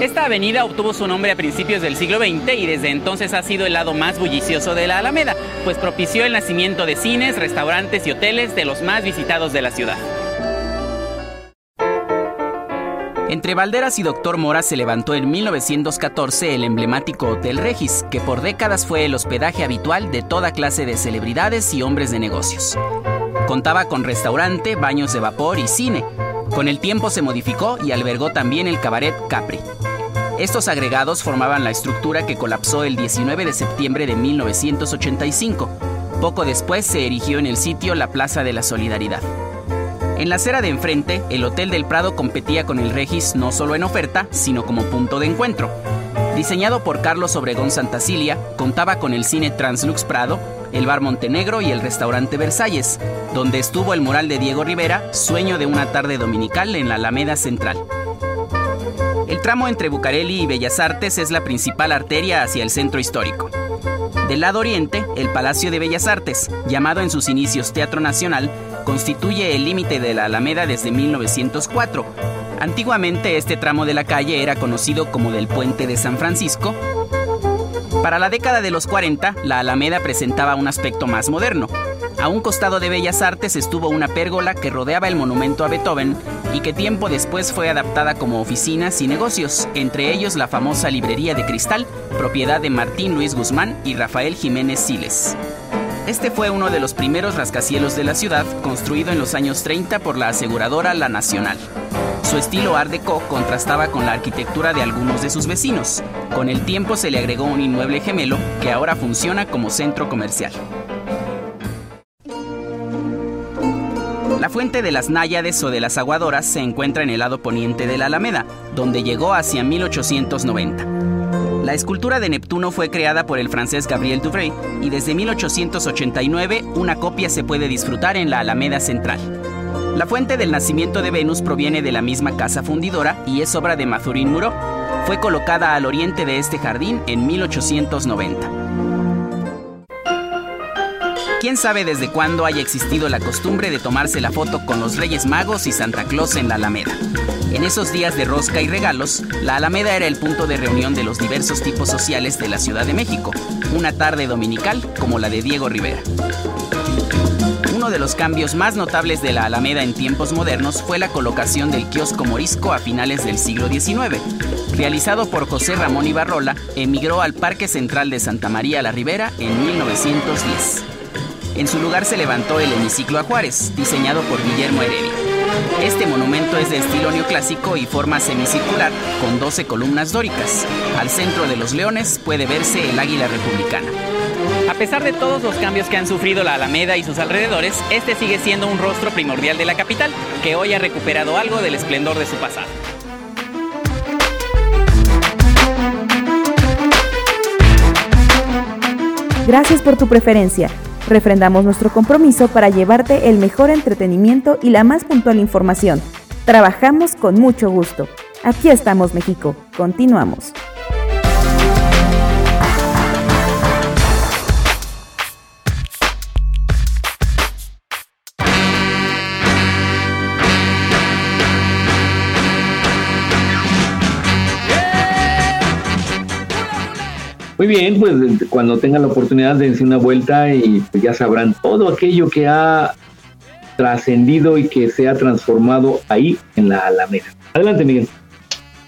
Esta avenida obtuvo su nombre a principios del siglo XX y desde entonces ha sido el lado más bullicioso de la Alameda, pues propició el nacimiento de cines, restaurantes y hoteles de los más visitados de la ciudad. Entre Valderas y Doctor Mora se levantó en 1914 el emblemático Hotel Regis, que por décadas fue el hospedaje habitual de toda clase de celebridades y hombres de negocios. Contaba con restaurante, baños de vapor y cine. Con el tiempo se modificó y albergó también el cabaret Capri. Estos agregados formaban la estructura que colapsó el 19 de septiembre de 1985. Poco después se erigió en el sitio la Plaza de la Solidaridad. En la acera de enfrente, el Hotel del Prado competía con el Regis no solo en oferta, sino como punto de encuentro. Diseñado por Carlos Obregón Santacilia, contaba con el cine Translux Prado, el bar Montenegro y el restaurante Versalles, donde estuvo el mural de Diego Rivera, Sueño de una tarde dominical en la Alameda Central. El tramo entre Bucareli y Bellas Artes es la principal arteria hacia el centro histórico. Del lado oriente, el Palacio de Bellas Artes, llamado en sus inicios Teatro Nacional, constituye el límite de la Alameda desde 1904. Antiguamente este tramo de la calle era conocido como del Puente de San Francisco. Para la década de los 40, la Alameda presentaba un aspecto más moderno, a un costado de Bellas Artes estuvo una pérgola que rodeaba el monumento a Beethoven y que tiempo después fue adaptada como oficinas y negocios, entre ellos la famosa librería de cristal, propiedad de Martín Luis Guzmán y Rafael Jiménez Siles. Este fue uno de los primeros rascacielos de la ciudad, construido en los años 30 por la aseguradora La Nacional. Su estilo Art Deco contrastaba con la arquitectura de algunos de sus vecinos. Con el tiempo se le agregó un inmueble gemelo que ahora funciona como centro comercial. La fuente de las náyades o de las aguadoras se encuentra en el lado poniente de la Alameda, donde llegó hacia 1890. La escultura de Neptuno fue creada por el francés Gabriel Duvray y desde 1889 una copia se puede disfrutar en la Alameda Central. La fuente del nacimiento de Venus proviene de la misma casa fundidora y es obra de Mazurín Muró. Fue colocada al oriente de este jardín en 1890. ¿Quién sabe desde cuándo haya existido la costumbre de tomarse la foto con los Reyes Magos y Santa Claus en la Alameda? En esos días de rosca y regalos, la Alameda era el punto de reunión de los diversos tipos sociales de la Ciudad de México, una tarde dominical como la de Diego Rivera. Uno de los cambios más notables de la Alameda en tiempos modernos fue la colocación del kiosco morisco a finales del siglo XIX. Realizado por José Ramón Ibarrola, emigró al Parque Central de Santa María la Ribera en 1910. En su lugar se levantó el hemiciclo a diseñado por Guillermo Heredia. Este monumento es de estilo neoclásico y forma semicircular, con 12 columnas dóricas. Al centro de los leones puede verse el águila republicana. A pesar de todos los cambios que han sufrido la Alameda y sus alrededores, este sigue siendo un rostro primordial de la capital, que hoy ha recuperado algo del esplendor de su pasado. Gracias por tu preferencia. Refrendamos nuestro compromiso para llevarte el mejor entretenimiento y la más puntual información. Trabajamos con mucho gusto. Aquí estamos, México. Continuamos. Muy bien, pues cuando tengan la oportunidad dense una vuelta y pues, ya sabrán todo aquello que ha trascendido y que se ha transformado ahí en la Alameda. Adelante, Miguel.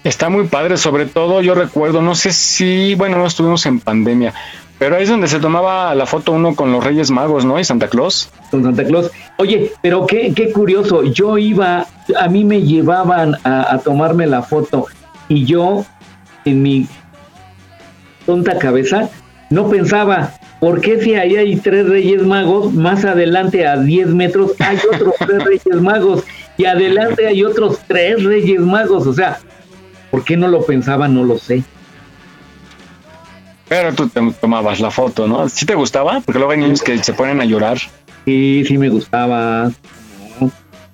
Está muy padre, sobre todo yo recuerdo, no sé si, bueno, no estuvimos en pandemia, pero ahí es donde se tomaba la foto uno con los Reyes Magos, ¿no? Y Santa Claus. Con Santa Claus. Oye, pero qué, qué curioso, yo iba, a mí me llevaban a, a tomarme la foto y yo en mi tonta cabeza, no pensaba, ¿por qué si ahí hay tres reyes magos, más adelante a 10 metros hay otros tres reyes magos y adelante hay otros tres reyes magos? O sea, ¿por qué no lo pensaba? No lo sé. Pero tú te tomabas la foto, ¿no? ¿Sí te gustaba? Porque luego hay niños que se ponen a llorar. Sí, sí me gustaba.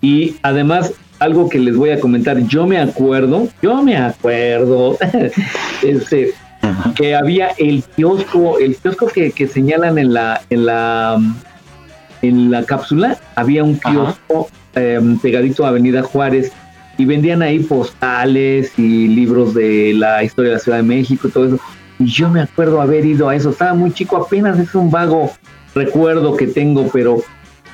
Y además, algo que les voy a comentar, yo me acuerdo, yo me acuerdo, este, que había el kiosco, el kiosco que, que, señalan en la, en la en la cápsula, había un kiosco eh, pegadito a Avenida Juárez y vendían ahí postales y libros de la historia de la Ciudad de México y todo eso. Y yo me acuerdo haber ido a eso, estaba muy chico, apenas es un vago recuerdo que tengo, pero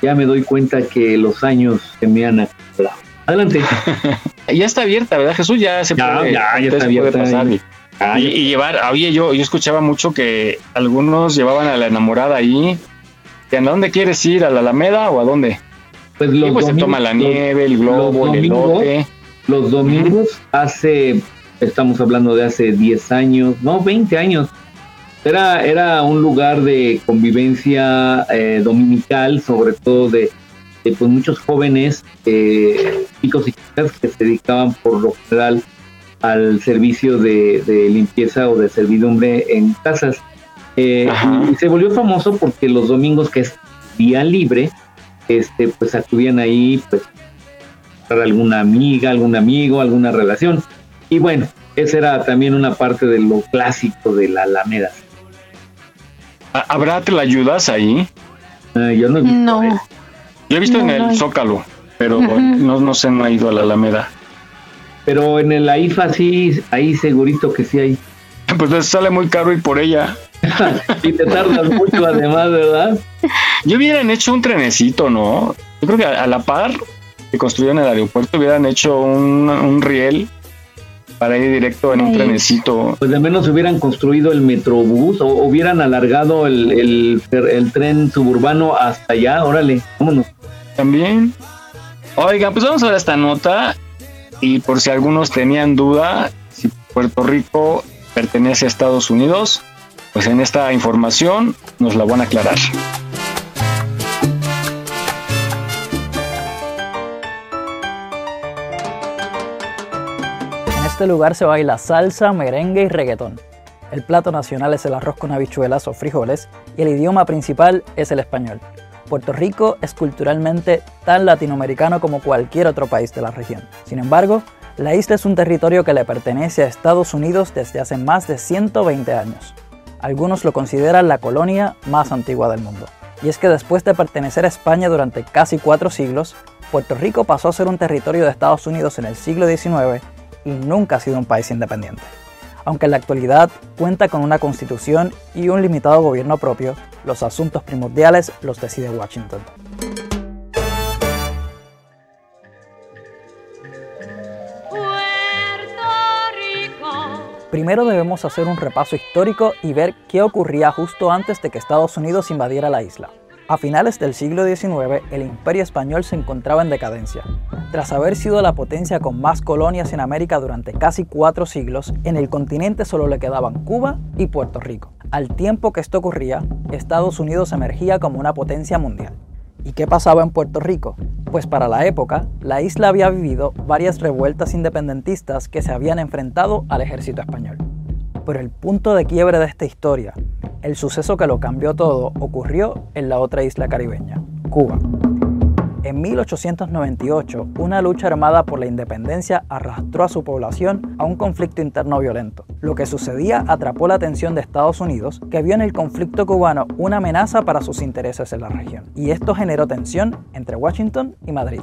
ya me doy cuenta que los años se me han acumulado. Adelante. ya está abierta, ¿verdad, Jesús? Ya se ya, puede, ya, ya está abierta. Pasar ah, y, y, llevar, oye, yo, yo escuchaba mucho que algunos llevaban a la enamorada ahí. ¿A dónde quieres ir? ¿A la Alameda o a dónde? Pues los y pues domingos, se toma la nieve, el globo, el elote. Los domingos, hace, estamos hablando de hace 10 años, no, 20 años, era, era un lugar de convivencia eh, dominical, sobre todo de, de pues muchos jóvenes, eh, chicos y chicas que se dedicaban por lo general al servicio de, de limpieza o de servidumbre en casas. Eh, y, se volvió famoso porque los domingos, que es día libre, este, pues acudían ahí, pues, para alguna amiga, algún amigo, alguna relación. Y bueno, esa era también una parte de lo clásico de la Alameda. ¿Habrá te la ayudas ahí? Uh, yo no he visto. No. Yo he visto No, en el no. Zócalo, pero no, no sé, no ha ido a la Alameda. Pero en el AIFA sí, ahí segurito que sí hay. Pues sale muy caro ir por ella. y te tardas mucho además, ¿verdad? Yo hubieran hecho un trenecito, ¿no? Yo creo que a, a la par que construyeron el aeropuerto hubieran hecho un, un riel para ir directo en un trenecito. Pues de menos hubieran construido el metrobús o hubieran alargado el, el, el tren suburbano hasta allá. Órale, vámonos. También. Oiga, pues vamos a ver esta nota. Y por si algunos tenían duda, si Puerto Rico pertenece a Estados Unidos, pues en esta información nos la van a aclarar. En este lugar se baila salsa, merengue y reggaetón. El plato nacional es el arroz con habichuelas o frijoles y el idioma principal es el español. Puerto Rico es culturalmente tan latinoamericano como cualquier otro país de la región. Sin embargo, la isla es un territorio que le pertenece a Estados Unidos desde hace más de 120 años. Algunos lo consideran la colonia más antigua del mundo. Y es que después de pertenecer a España durante casi cuatro siglos, Puerto Rico pasó a ser un territorio de Estados Unidos en el siglo XIX y nunca ha sido un país independiente. Aunque en la actualidad cuenta con una constitución y un limitado gobierno propio, los asuntos primordiales los decide Washington. Primero debemos hacer un repaso histórico y ver qué ocurría justo antes de que Estados Unidos invadiera la isla. A finales del siglo XIX, el imperio español se encontraba en decadencia. Tras haber sido la potencia con más colonias en América durante casi cuatro siglos, en el continente solo le quedaban Cuba y Puerto Rico. Al tiempo que esto ocurría, Estados Unidos emergía como una potencia mundial. ¿Y qué pasaba en Puerto Rico? Pues para la época, la isla había vivido varias revueltas independentistas que se habían enfrentado al ejército español. Pero el punto de quiebre de esta historia, el suceso que lo cambió todo, ocurrió en la otra isla caribeña, Cuba. En 1898, una lucha armada por la independencia arrastró a su población a un conflicto interno violento. Lo que sucedía atrapó la atención de Estados Unidos, que vio en el conflicto cubano una amenaza para sus intereses en la región. Y esto generó tensión entre Washington y Madrid.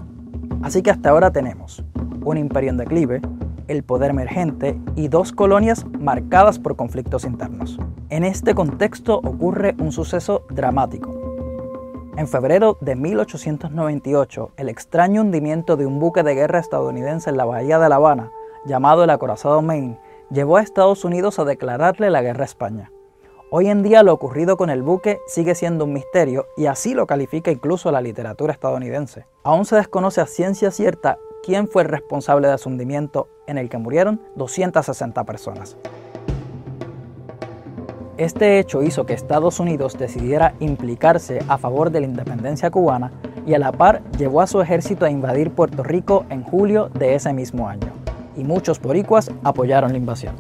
Así que hasta ahora tenemos un imperio en declive, el poder emergente y dos colonias marcadas por conflictos internos. En este contexto ocurre un suceso dramático. En febrero de 1898, el extraño hundimiento de un buque de guerra estadounidense en la bahía de La Habana, llamado el acorazado Maine, llevó a Estados Unidos a declararle la guerra a España. Hoy en día lo ocurrido con el buque sigue siendo un misterio y así lo califica incluso la literatura estadounidense. Aún se desconoce a ciencia cierta quién fue el responsable de su hundimiento en el que murieron 260 personas. Este hecho hizo que Estados Unidos decidiera implicarse a favor de la independencia cubana y a la par llevó a su ejército a invadir Puerto Rico en julio de ese mismo año, y muchos boricuas apoyaron la invasión.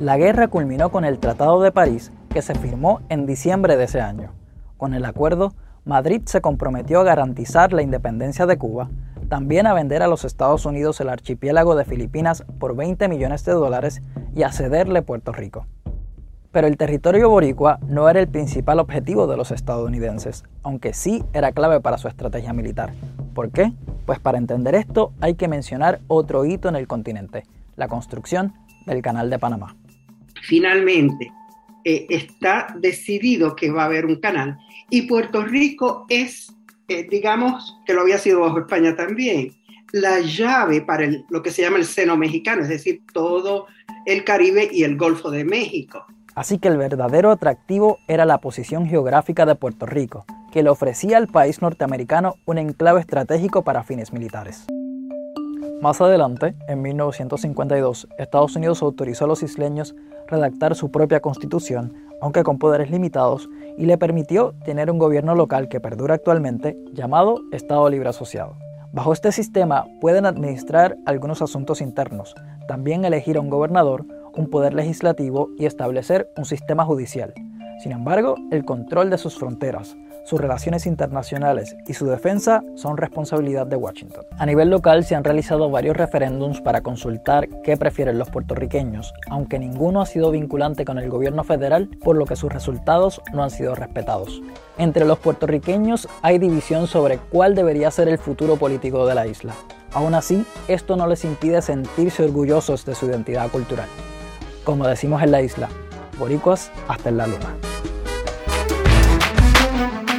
La guerra culminó con el Tratado de París que se firmó en diciembre de ese año. Con el acuerdo, Madrid se comprometió a garantizar la independencia de Cuba, también a vender a los Estados Unidos el archipiélago de Filipinas por 20 millones de dólares y a cederle Puerto Rico. Pero el territorio boricua no era el principal objetivo de los estadounidenses, aunque sí era clave para su estrategia militar. ¿Por qué? Pues para entender esto hay que mencionar otro hito en el continente, la construcción del Canal de Panamá. Finalmente, eh, está decidido que va a haber un canal y Puerto Rico es eh, digamos que lo había sido bajo España también, la llave para lo que se llama el seno mexicano, es decir, todo el Caribe y el Golfo de México. Así que el verdadero atractivo era la posición geográfica de Puerto Rico, que le ofrecía al país norteamericano un enclave estratégico para fines militares. Más adelante, en 1952, Estados Unidos autorizó a los isleños redactar su propia constitución, aunque con poderes limitados, y le permitió tener un gobierno local que perdura actualmente, llamado Estado Libre Asociado. Bajo este sistema pueden administrar algunos asuntos internos, también elegir a un gobernador, un poder legislativo y establecer un sistema judicial. Sin embargo, el control de sus fronteras, sus relaciones internacionales y su defensa son responsabilidad de Washington. A nivel local se han realizado varios referéndums para consultar qué prefieren los puertorriqueños, aunque ninguno ha sido vinculante con el gobierno federal, por lo que sus resultados no han sido respetados. Entre los puertorriqueños hay división sobre cuál debería ser el futuro político de la isla. Aún así, esto no les impide sentirse orgullosos de su identidad cultural. Como decimos en la isla, boricuas hasta en la luna.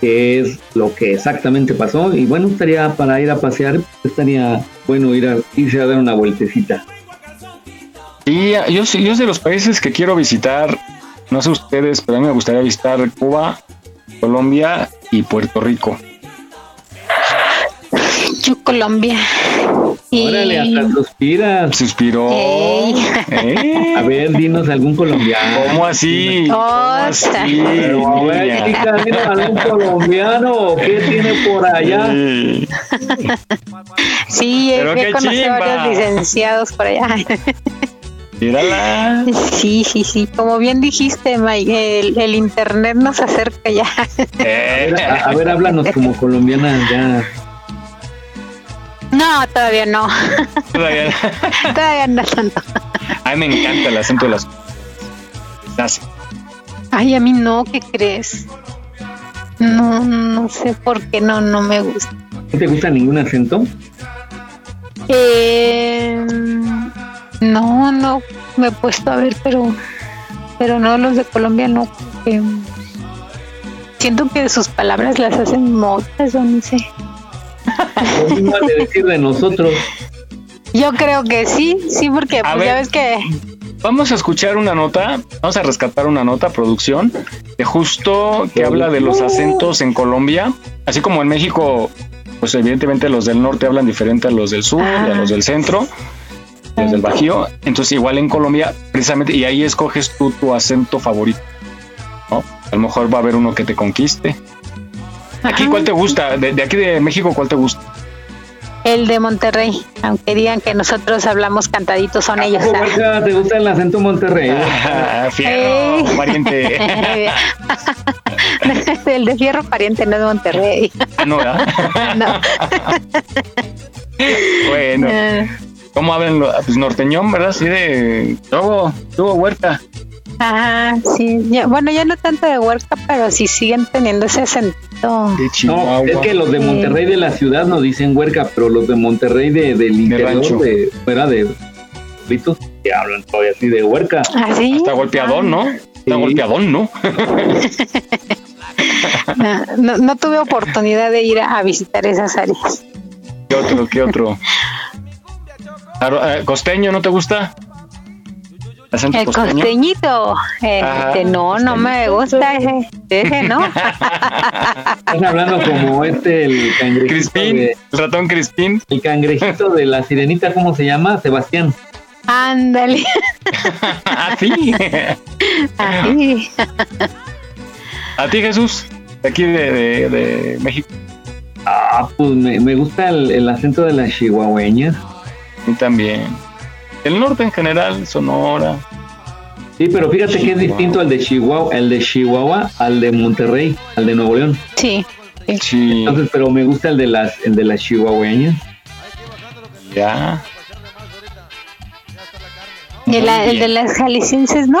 qué es lo que exactamente pasó. Y bueno, estaría para ir a pasear, estaría bueno ir a, irse a dar una vueltecita. Y yo, yo de los países que quiero visitar, no sé ustedes, pero a mí me gustaría visitar Cuba, Colombia y Puerto Rico. Yo Colombia. Órale, hasta suspiras. Suspiró. A ver, dinos algún colombiano. ¿Cómo así? ¿Cómo así? A ver, chica, dinos algún colombiano. ¿Qué tiene por allá? Sí, Pero he qué conocido chimba. varios licenciados por allá. Mírala. Sí, sí, sí. Como bien dijiste, Mike, el, el internet nos acerca ya. Eh, A ver, a- a ver, háblanos como colombiana ya. No, todavía no. Todavía- Todavía no tanto. A mí me encanta el acento de las. Las- Ay, a mí no, ¿qué crees? No, no sé por qué no, no me gusta. ¿No te gusta ningún acento? Eh, no, no me he puesto a ver, pero pero no los de Colombia no. Eh, siento que sus palabras las hacen motas o no sé. Lo mismo de decir de nosotros. Yo creo que sí, sí, porque pues, ya ves que Vamos a escuchar una nota, vamos a rescatar una nota, producción, que justo que habla de los acentos en Colombia, así como en México, pues evidentemente los del norte hablan diferente a los del sur y a los del centro, los del Bajío, entonces igual en Colombia, precisamente, y ahí escoges tú tu acento favorito, ¿no? A lo mejor va a haber uno que te conquiste. Aquí, ¿cuál te gusta? De, de aquí de México, ¿cuál te gusta? el de Monterrey, aunque digan que nosotros hablamos cantaditos, son ellos. ¿Cómo, Huerca, ¿Te gusta el acento Monterrey? Ah, fierro, pariente. el de fierro pariente no es Monterrey. Ah, no, ¿verdad? no. bueno. ¿Cómo hablan los pues, norteñón, verdad? Sí, de. Tuvo, tuvo huerta. Ah, sí. Ya, bueno, ya no tanto de huerta, pero sí siguen teniendo ese acento. De No, es que los de Monterrey de la ciudad no dicen huerca, pero los de Monterrey de, del interior, de, fuera de Ritos, que hablan todavía así de huerca. ¿Ah, sí? Está golpeadón, ¿no? Está golpeadón, ¿no? no, no tuve oportunidad de ir a visitar esas áreas. ¿Qué otro? ¿Qué otro? Eh, ¿Costeño no te gusta? El costeñito. Este, no, no me gusta ese, ese ¿no? Están hablando como este, el cangrejito. Crispín, de- el ratón Crispín. el cangrejito de la sirenita, ¿cómo se llama? Sebastián. Ándale. Así. Así. ¿A ti, Jesús? De aquí de, de, de México. Ah, pues me, me gusta el, el acento de las chihuahueñas. A mí también. El norte en general, Sonora. Sí, pero fíjate que es distinto al de Chihuahua, el de Chihuahua al de Monterrey, al de Nuevo León. Sí. Sí. Entonces, pero me gusta el de las, el de las chihuahueñas. Ya. Y el, el de las jaliscienses, ¿no?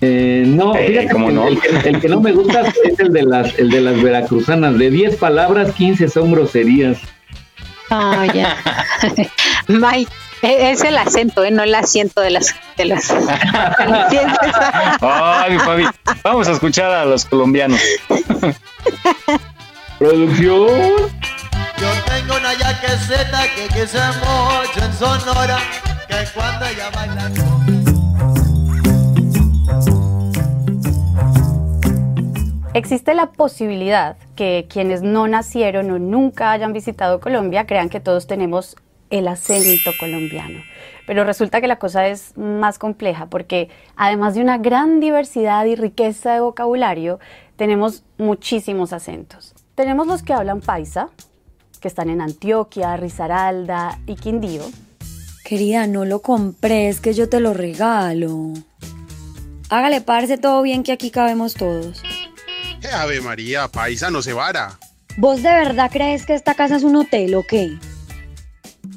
Eh, no, Eh, fíjate ¿cómo que no? El, que, el que no me gusta es el de las, el de las veracruzanas. De 10 palabras, 15 son groserías. Ah, ya. Mike, es el acento, ¿eh? no el asiento de las de las. Ay, Fabi. Vamos a escuchar a los colombianos. Producción. Yo tengo una yaqueceta que quise mucho en Sonora, que cuando ella baila... Existe la posibilidad que quienes no nacieron o nunca hayan visitado Colombia crean que todos tenemos el acento colombiano. Pero resulta que la cosa es más compleja porque además de una gran diversidad y riqueza de vocabulario, tenemos muchísimos acentos. Tenemos los que hablan paisa, que están en Antioquia, Risaralda y Quindío. Querida, no lo compré, es que yo te lo regalo. Hágale, parce, todo bien que aquí cabemos todos. Eh, Ave María, paisa no se vara. ¿Vos de verdad crees que esta casa es un hotel o qué?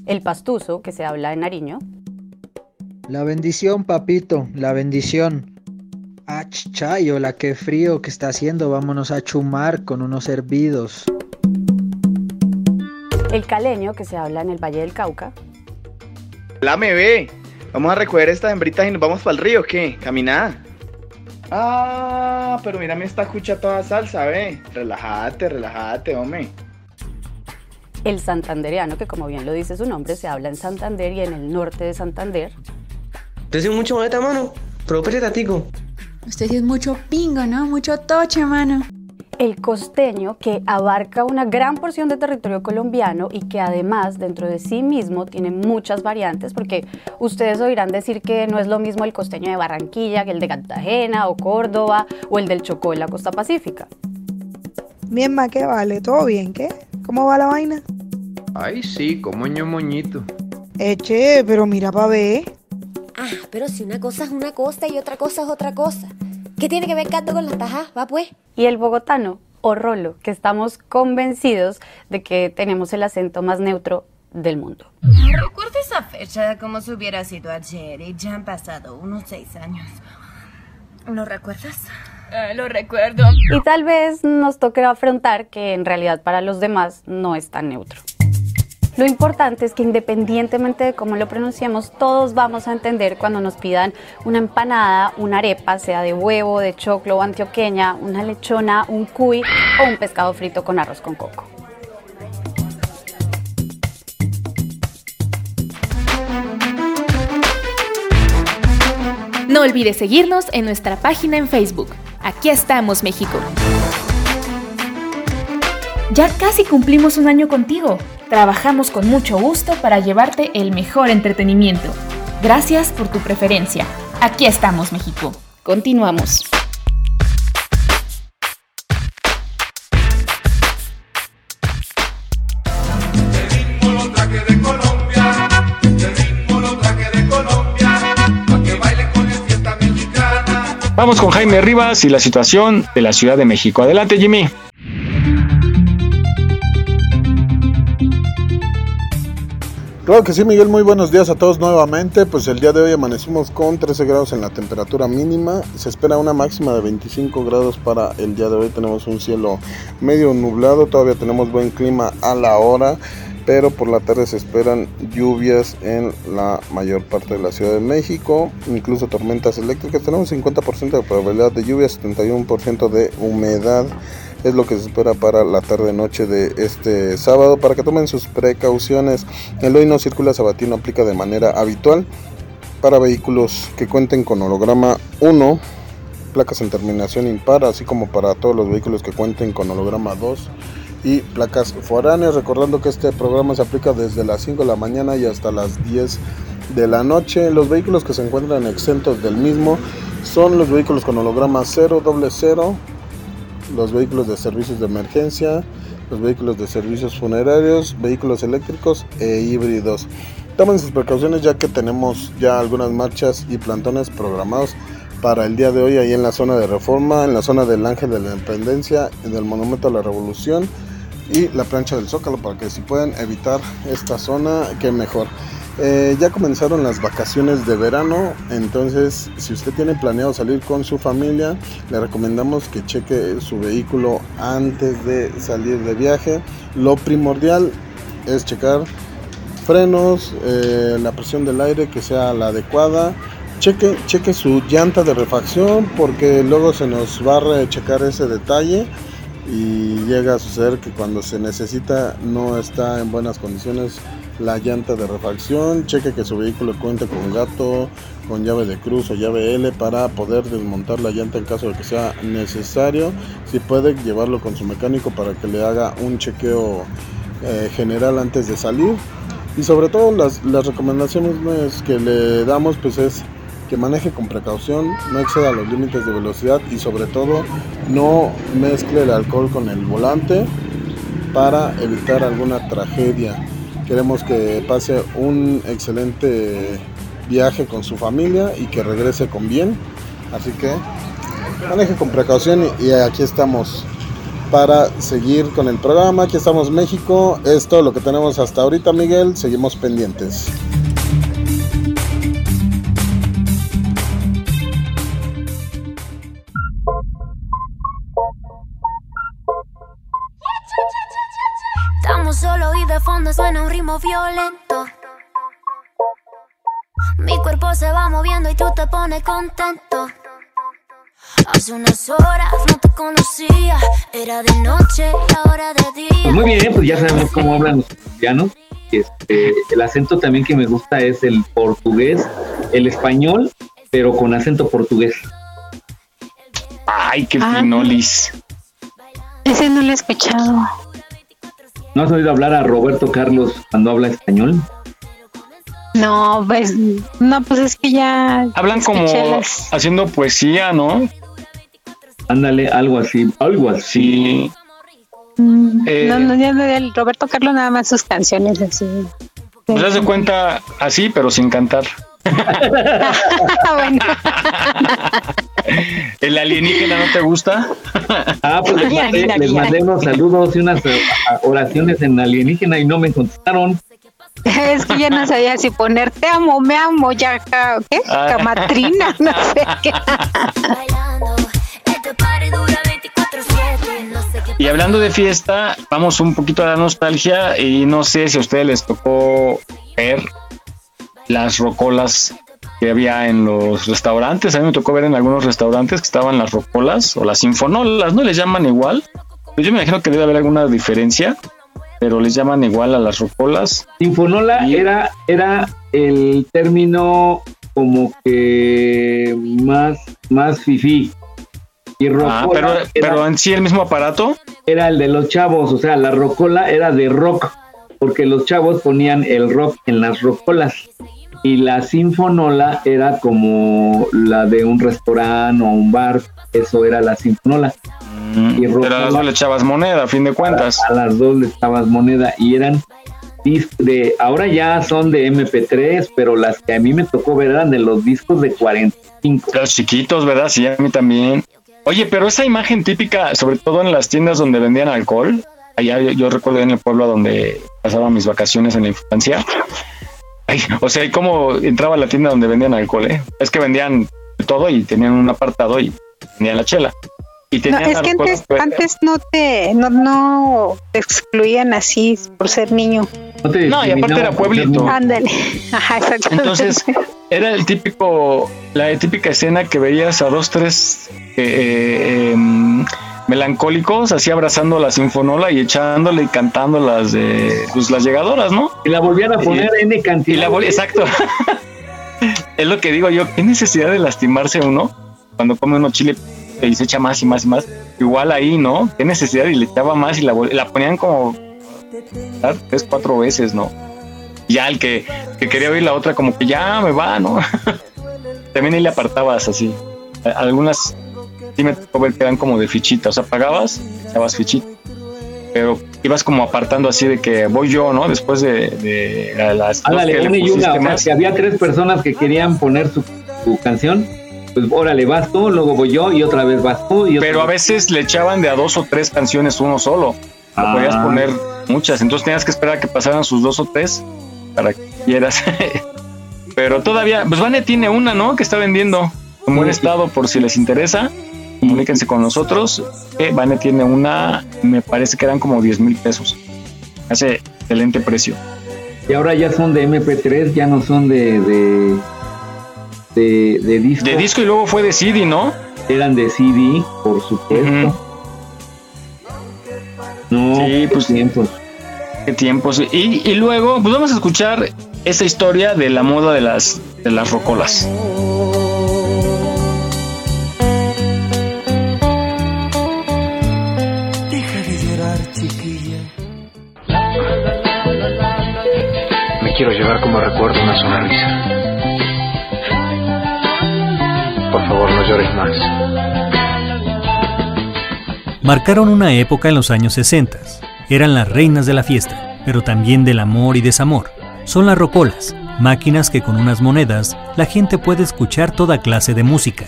El pastuso, que se habla en Nariño. La bendición, papito, la bendición. Ah, chayo, la que frío que está haciendo. Vámonos a chumar con unos hervidos. El caleño, que se habla en el Valle del Cauca. La me ve. Vamos a recoger estas hembritas y nos vamos para el río, ¿qué? Caminada. Ah, pero mírame esta cucha toda salsa, ve. Relájate, relájate, hombre. El santandereano, que como bien lo dice su nombre, se habla en Santander y en el norte de Santander. Te soy mucho maleta, mano. Propere tatico. Usted sí es mucho pingo, ¿no? Mucho toche, mano. El costeño, que abarca una gran porción de territorio colombiano y que además dentro de sí mismo tiene muchas variantes, porque ustedes oirán decir que no es lo mismo el costeño de Barranquilla que el de Cartagena o Córdoba o el del Chocó en la costa pacífica. Bien, ma, ¿qué vale? ¿Todo bien? ¿Qué? ¿Cómo va la vaina? Ay, sí, como ño moñito. Eche, pero mira pa' ver. Ah, pero si una cosa es una cosa y otra cosa es otra cosa. ¿Qué tiene que ver canto con las tajas? Va pues. Y el bogotano, o rolo, que estamos convencidos de que tenemos el acento más neutro del mundo. Recuerdo esa fecha como si hubiera sido ayer y ya han pasado unos seis años. ¿Lo recuerdas? Eh, lo recuerdo. Y tal vez nos toque afrontar que en realidad para los demás no es tan neutro. Lo importante es que independientemente de cómo lo pronunciemos, todos vamos a entender cuando nos pidan una empanada, una arepa, sea de huevo, de choclo o antioqueña, una lechona, un cuy o un pescado frito con arroz con coco. No olvides seguirnos en nuestra página en Facebook. Aquí estamos, México. Ya casi cumplimos un año contigo. Trabajamos con mucho gusto para llevarte el mejor entretenimiento. Gracias por tu preferencia. Aquí estamos, México. Continuamos. Vamos con Jaime Rivas y la situación de la Ciudad de México. Adelante, Jimmy. Claro que sí, Miguel, muy buenos días a todos nuevamente. Pues el día de hoy amanecimos con 13 grados en la temperatura mínima. Se espera una máxima de 25 grados para el día de hoy. Tenemos un cielo medio nublado, todavía tenemos buen clima a la hora pero por la tarde se esperan lluvias en la mayor parte de la Ciudad de México, incluso tormentas eléctricas. Tenemos 50% de probabilidad de lluvia, 71% de humedad. Es lo que se espera para la tarde-noche de este sábado. Para que tomen sus precauciones, el hoy no circula sabatino aplica de manera habitual para vehículos que cuenten con holograma 1, placas en terminación impar, así como para todos los vehículos que cuenten con holograma 2 y placas foráneas. Recordando que este programa se aplica desde las 5 de la mañana y hasta las 10 de la noche. Los vehículos que se encuentran exentos del mismo son los vehículos con holograma 0, doble 0, los vehículos de servicios de emergencia, los vehículos de servicios funerarios, vehículos eléctricos e híbridos. Tomen sus precauciones ya que tenemos ya algunas marchas y plantones programados para el día de hoy ahí en la zona de reforma, en la zona del Ángel de la Independencia, en el Monumento a la Revolución y la plancha del Zócalo para que si pueden evitar esta zona, que mejor. Eh, ya comenzaron las vacaciones de verano, entonces si usted tiene planeado salir con su familia, le recomendamos que cheque su vehículo antes de salir de viaje. Lo primordial es checar frenos, eh, la presión del aire que sea la adecuada. Cheque, cheque su llanta de refacción porque luego se nos va a rechecar ese detalle y llega a suceder que cuando se necesita no está en buenas condiciones la llanta de refacción, cheque que su vehículo cuente con gato, con llave de cruz o llave L para poder desmontar la llanta en caso de que sea necesario, si puede llevarlo con su mecánico para que le haga un chequeo eh, general antes de salir. Y sobre todo las, las recomendaciones que le damos pues es que maneje con precaución, no exceda los límites de velocidad y sobre todo no mezcle el alcohol con el volante para evitar alguna tragedia. Queremos que pase un excelente viaje con su familia y que regrese con bien. Así que maneje con precaución y aquí estamos para seguir con el programa. Aquí estamos México. Es todo lo que tenemos hasta ahorita, Miguel. Seguimos pendientes. Solo y de fondo suena un ritmo violento. Mi cuerpo se va moviendo y tú te pones contento. Hace unas horas no te conocía, era de noche y ahora de día. Pues muy bien, pues ya sabemos cómo hablan los colombianos. Este, el acento también que me gusta es el portugués, el español, pero con acento portugués. Ay, qué Ah. finolis. Ese no lo he escuchado. ¿No has oído hablar a Roberto Carlos cuando habla español? No, pues, no, pues es que ya. Hablan como las- haciendo poesía, ¿no? Ándale, algo así, algo así. Mm, Eh, no, no, ya no, el Roberto Carlos nada más sus canciones así. Pues haz de cuenta así, pero sin cantar. bueno. ¿El alienígena no te gusta? Ah, pues les mandé, les mandé unos saludos y unas eh, oraciones en alienígena y no me contestaron. Es que ya no sabía si poner te amo, me amo, ya, ca- ¿qué? Ah. Camatrina, no sé qué. Este Y hablando de fiesta, vamos un poquito a la nostalgia y no sé si a ustedes les tocó ver las rocolas que había en los restaurantes. A mí me tocó ver en algunos restaurantes que estaban las rocolas o las sinfonolas, ¿no? Les llaman igual. Pues yo me imagino que debe haber alguna diferencia, pero les llaman igual a las rocolas. Sinfonola era, era el término como que más, más fifí. Y ah, pero, pero en sí el mismo aparato. Era el de los chavos, o sea, la rocola era de rock, porque los chavos ponían el rock en las rocolas. Y la sinfonola era como la de un restaurante o un bar, eso era la sinfonola. Mm, y pero a las dos le echabas moneda, a fin de cuentas. A, las dos le echabas moneda y eran de, ahora ya son de MP3, pero las que a mí me tocó ver eran de los discos de 45. Los chiquitos, ¿verdad? Sí, a mí también. Oye, pero esa imagen típica, sobre todo en las tiendas donde vendían alcohol, allá yo, recuerdo en el pueblo donde pasaba mis vacaciones en la infancia. O sea, ¿cómo entraba a la tienda donde vendían alcohol? Eh? Es que vendían todo y tenían un apartado y vendían la chela. Y no, es que antes, no te no, no te excluían así por ser niño. No, y aparte era pueblito. Ándale. Ajá, exactamente. Entonces, era el típico, la típica escena que veías a dos, tres eh, eh, em, melancólicos así abrazando la sinfonola y echándole y cantando las de pues, las llegadoras, ¿no? Y la volvían a poner el cantidad. exacto. es lo que digo yo, qué necesidad de lastimarse uno cuando come uno chile y se echa más y más y más. Igual ahí, ¿no? Qué necesidad y le echaba más y la, la ponían como tres, cuatro veces, ¿no? Ya el que, que quería oír la otra como que ya me va, ¿no? También ahí le apartabas así. Algunas sí me tocó ver que eran como de fichita, o sea, pagabas, echabas fichita. Pero ibas como apartando así de que voy yo, ¿no? Después de, de las. Ándale, una y una. si había tres personas que querían poner su, su canción, pues órale, vas tú, luego voy yo y otra vez vas tú. Y Pero a veces le echaban de a dos o tres canciones uno solo. Ah. Podías poner muchas, entonces tenías que esperar a que pasaran sus dos o tres para que quieras. Pero todavía, pues Vane tiene una, ¿no? Que está vendiendo en buen estado por si les interesa comuníquense con nosotros. Eh, Vane tiene una, me parece que eran como 10 mil pesos. Hace excelente precio. Y ahora ya son de MP3, ya no son de, de, de, disco. De disco y luego fue de CD, ¿no? Eran de CD, por supuesto. No, sí, pues tiempos. Qué tiempos. Y, y luego, pues vamos a escuchar esa historia de la moda de las, de las rocolas. Quiero llevar como recuerdo una sonrisa. Por favor, no llores más. Marcaron una época en los años 60. Eran las reinas de la fiesta, pero también del amor y desamor. Son las rocolas, máquinas que con unas monedas la gente puede escuchar toda clase de música.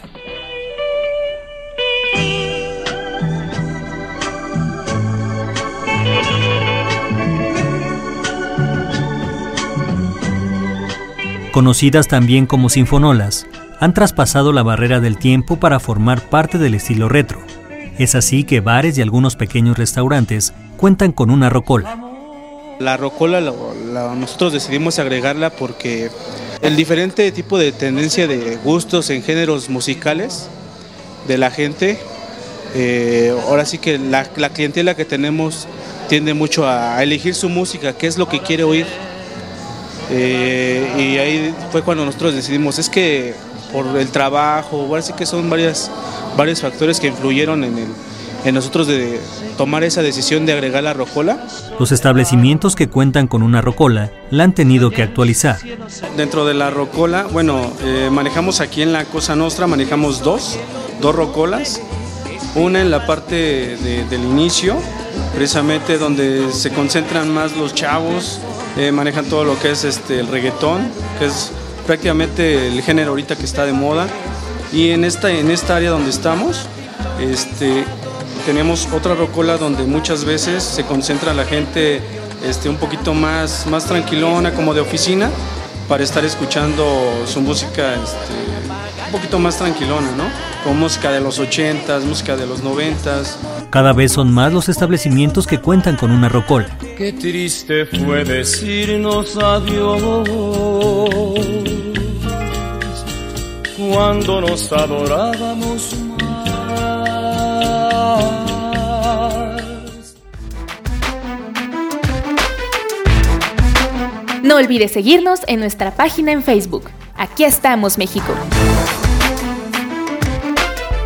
Conocidas también como sinfonolas, han traspasado la barrera del tiempo para formar parte del estilo retro. Es así que bares y algunos pequeños restaurantes cuentan con una rocola. La rocola nosotros decidimos agregarla porque el diferente tipo de tendencia de gustos en géneros musicales de la gente, eh, ahora sí que la, la clientela que tenemos tiende mucho a elegir su música, qué es lo que quiere oír eh, y ahí fue cuando nosotros decidimos, es que por el trabajo, ahora sí que son varias, varios factores que influyeron en, el, en nosotros de tomar esa decisión de agregar la rocola. Los establecimientos que cuentan con una rocola la han tenido que actualizar. Dentro de la rocola, bueno, eh, manejamos aquí en la Cosa Nostra, manejamos dos, dos rocolas. Una en la parte del inicio, precisamente donde se concentran más los chavos, eh, manejan todo lo que es este, el reggaetón, que es prácticamente el género ahorita que está de moda. Y en esta, en esta área donde estamos, este, tenemos otra rocola donde muchas veces se concentra la gente este, un poquito más, más tranquilona, como de oficina, para estar escuchando su música este, un poquito más tranquilona, ¿no? Con música de los 80s, música de los 90s. Cada vez son más los establecimientos que cuentan con una rocola. Qué triste fue decirnos adiós cuando nos adorábamos No olvides seguirnos en nuestra página en Facebook. Aquí estamos, México.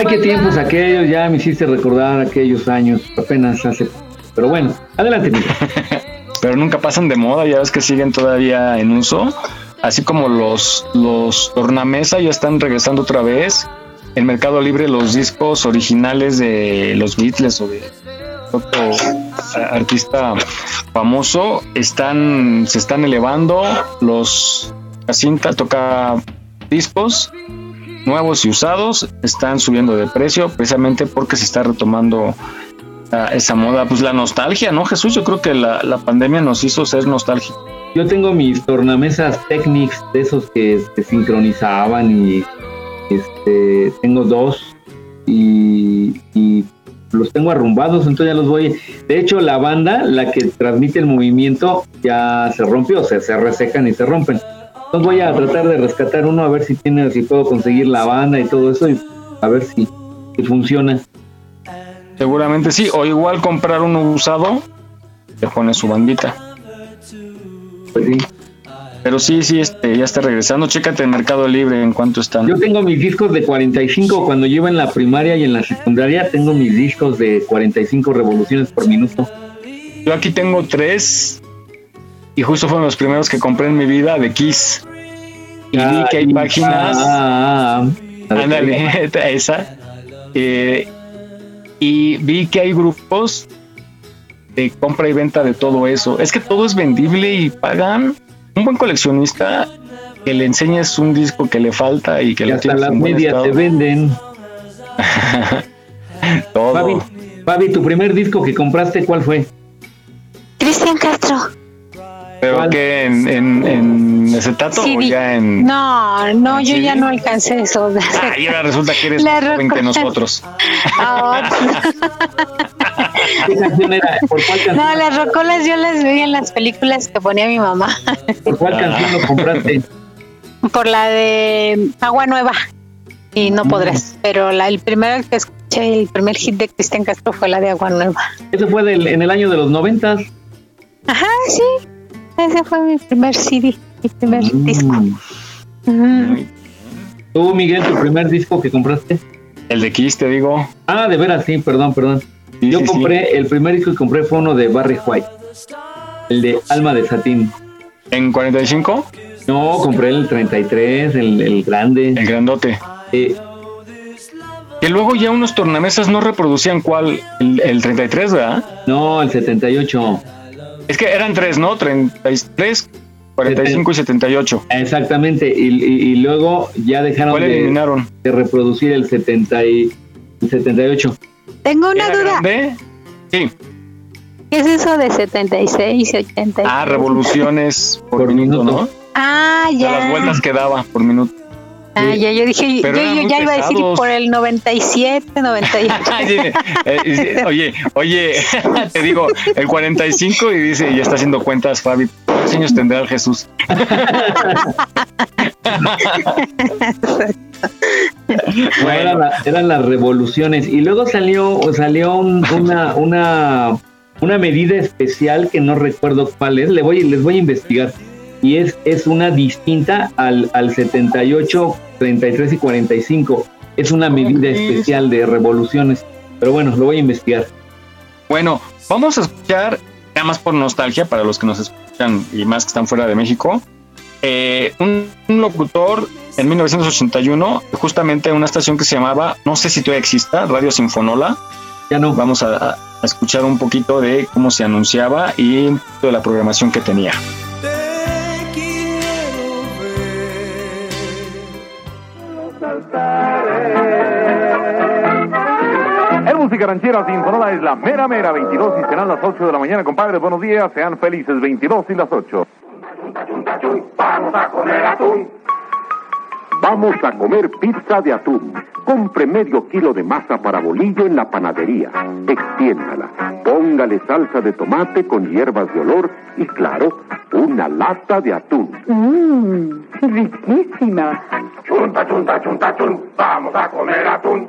Ay, qué tiempos aquellos, ya me hiciste recordar aquellos años, apenas hace... Pero bueno, adelante. Pero nunca pasan de moda, ya ves que siguen todavía en uso. Así como los, los tornamesa ya están regresando otra vez. En Mercado Libre los discos originales de los Beatles o de otro artista famoso están se están elevando los la cinta toca discos nuevos y usados están subiendo de precio precisamente porque se está retomando uh, esa moda pues la nostalgia no Jesús yo creo que la, la pandemia nos hizo ser nostálgicos yo tengo mis tornamesas Technics de esos que sincronizaban y este, tengo dos y, y, los tengo arrumbados, entonces ya los voy. De hecho, la banda, la que transmite el movimiento, ya se rompió, o sea, se resecan y se rompen. Entonces voy a tratar de rescatar uno a ver si tiene, si puedo conseguir la banda y todo eso y a ver si, si funciona. Seguramente sí, o igual comprar uno usado, le pone su bandita. Pues sí. Pero sí, sí, este, ya está regresando. Chécate en Mercado Libre en cuánto están. Yo tengo mis discos de 45. Cuando yo iba en la primaria y en la secundaria, tengo mis discos de 45 revoluciones por minuto. Yo aquí tengo tres. Y justo fueron los primeros que compré en mi vida de Kiss. Y vi que hay páginas. Ah, ándale, esa. Eh, y vi que hay grupos de compra y venta de todo eso. Es que todo es vendible y pagan un buen coleccionista que le enseñes un disco que le falta y que y lo hasta tienes las medias te venden. Todo. Fabi, Fabi, tu primer disco que compraste, ¿cuál fue? Cristian Castro. ¿Pero que en, en, en acetato Sí, o ya en...? No, no, yo ¿Sí? ya no alcancé eso. Ah, y ahora resulta que eres La más joven que nosotros. Ah, ¿Qué canción era? ¿Por cuál canción, no, las rocolas yo las veía en las películas que ponía mi mamá. por cuál canción lo compraste? Por la de Agua Nueva. Y no podrás. Pero la, el primero que escuché, el primer hit de Cristian Castro fue la de Agua Nueva. Ese fue del- en el año de los noventas. Ajá, sí. Ese fue mi primer CD, mi primer Mm. disco. Ujú. ¿Tú, Miguel, tu primer disco que compraste? El de Kiss, te digo. Ah, de veras, sí, perdón, perdón. Sí, Yo sí, compré, el primer disco que compré fue uno de Barry White. El de Alma de Satín. ¿En 45? No, compré el 33, el, el grande. El grandote. Eh, Que luego ya unos tornamesas no reproducían cuál, el, el 33, ¿verdad? no, el 78. Es que eran tres, ¿no? 33, 45 y 78. Exactamente. Y, y- y luego ya dejaron ¿Cuál de, eliminaron? de reproducir el, 70 y, el 78. Tengo una ¿Era duda. grande? Sí. ¿Qué es eso de 76 y 80? Ah, revoluciones por, Por minuto, minuto. ¿no? Ah, ya. las vueltas que daba por minuto. Ah, ya, yo dije, yo, ya iba a decir por el 97, 98. Oye, eh, oye, oye, te digo, el 45 y dice, ya está haciendo cuentas, Fabi. ¿Cuántos años tendrá el Jesús? No, eran, la- eran las revoluciones. Y luego salió, salió un- una, una, una medida especial que no recuerdo cuál es. Le voy, les voy a investigar. Y es, es una distinta al, al 78, 33 y 45. Es una medida especial de revoluciones. Pero bueno, lo voy a investigar. Bueno, vamos a escuchar, nada más por nostalgia para los que nos escuchan y más que están fuera de México, eh, un, un locutor en 1981, justamente en una estación que se llamaba, no sé si todavía exista, Radio Sinfonola, Ya no. Vamos a, a escuchar un poquito de cómo se anunciaba y de la programación que tenía. Ranchera sin sonora es la mera mera 22 y serán las 8 de la mañana, compadres. Buenos días, sean felices 22 y las 8. Vamos a comer atún. Vamos a comer pizza de atún. Compre medio kilo de masa para bolillo en la panadería. Extiéndala. Póngale salsa de tomate con hierbas de olor y, claro, una lata de atún. Mmm, riquísima. Chunta, chunta, chunta, chun. Vamos a comer atún.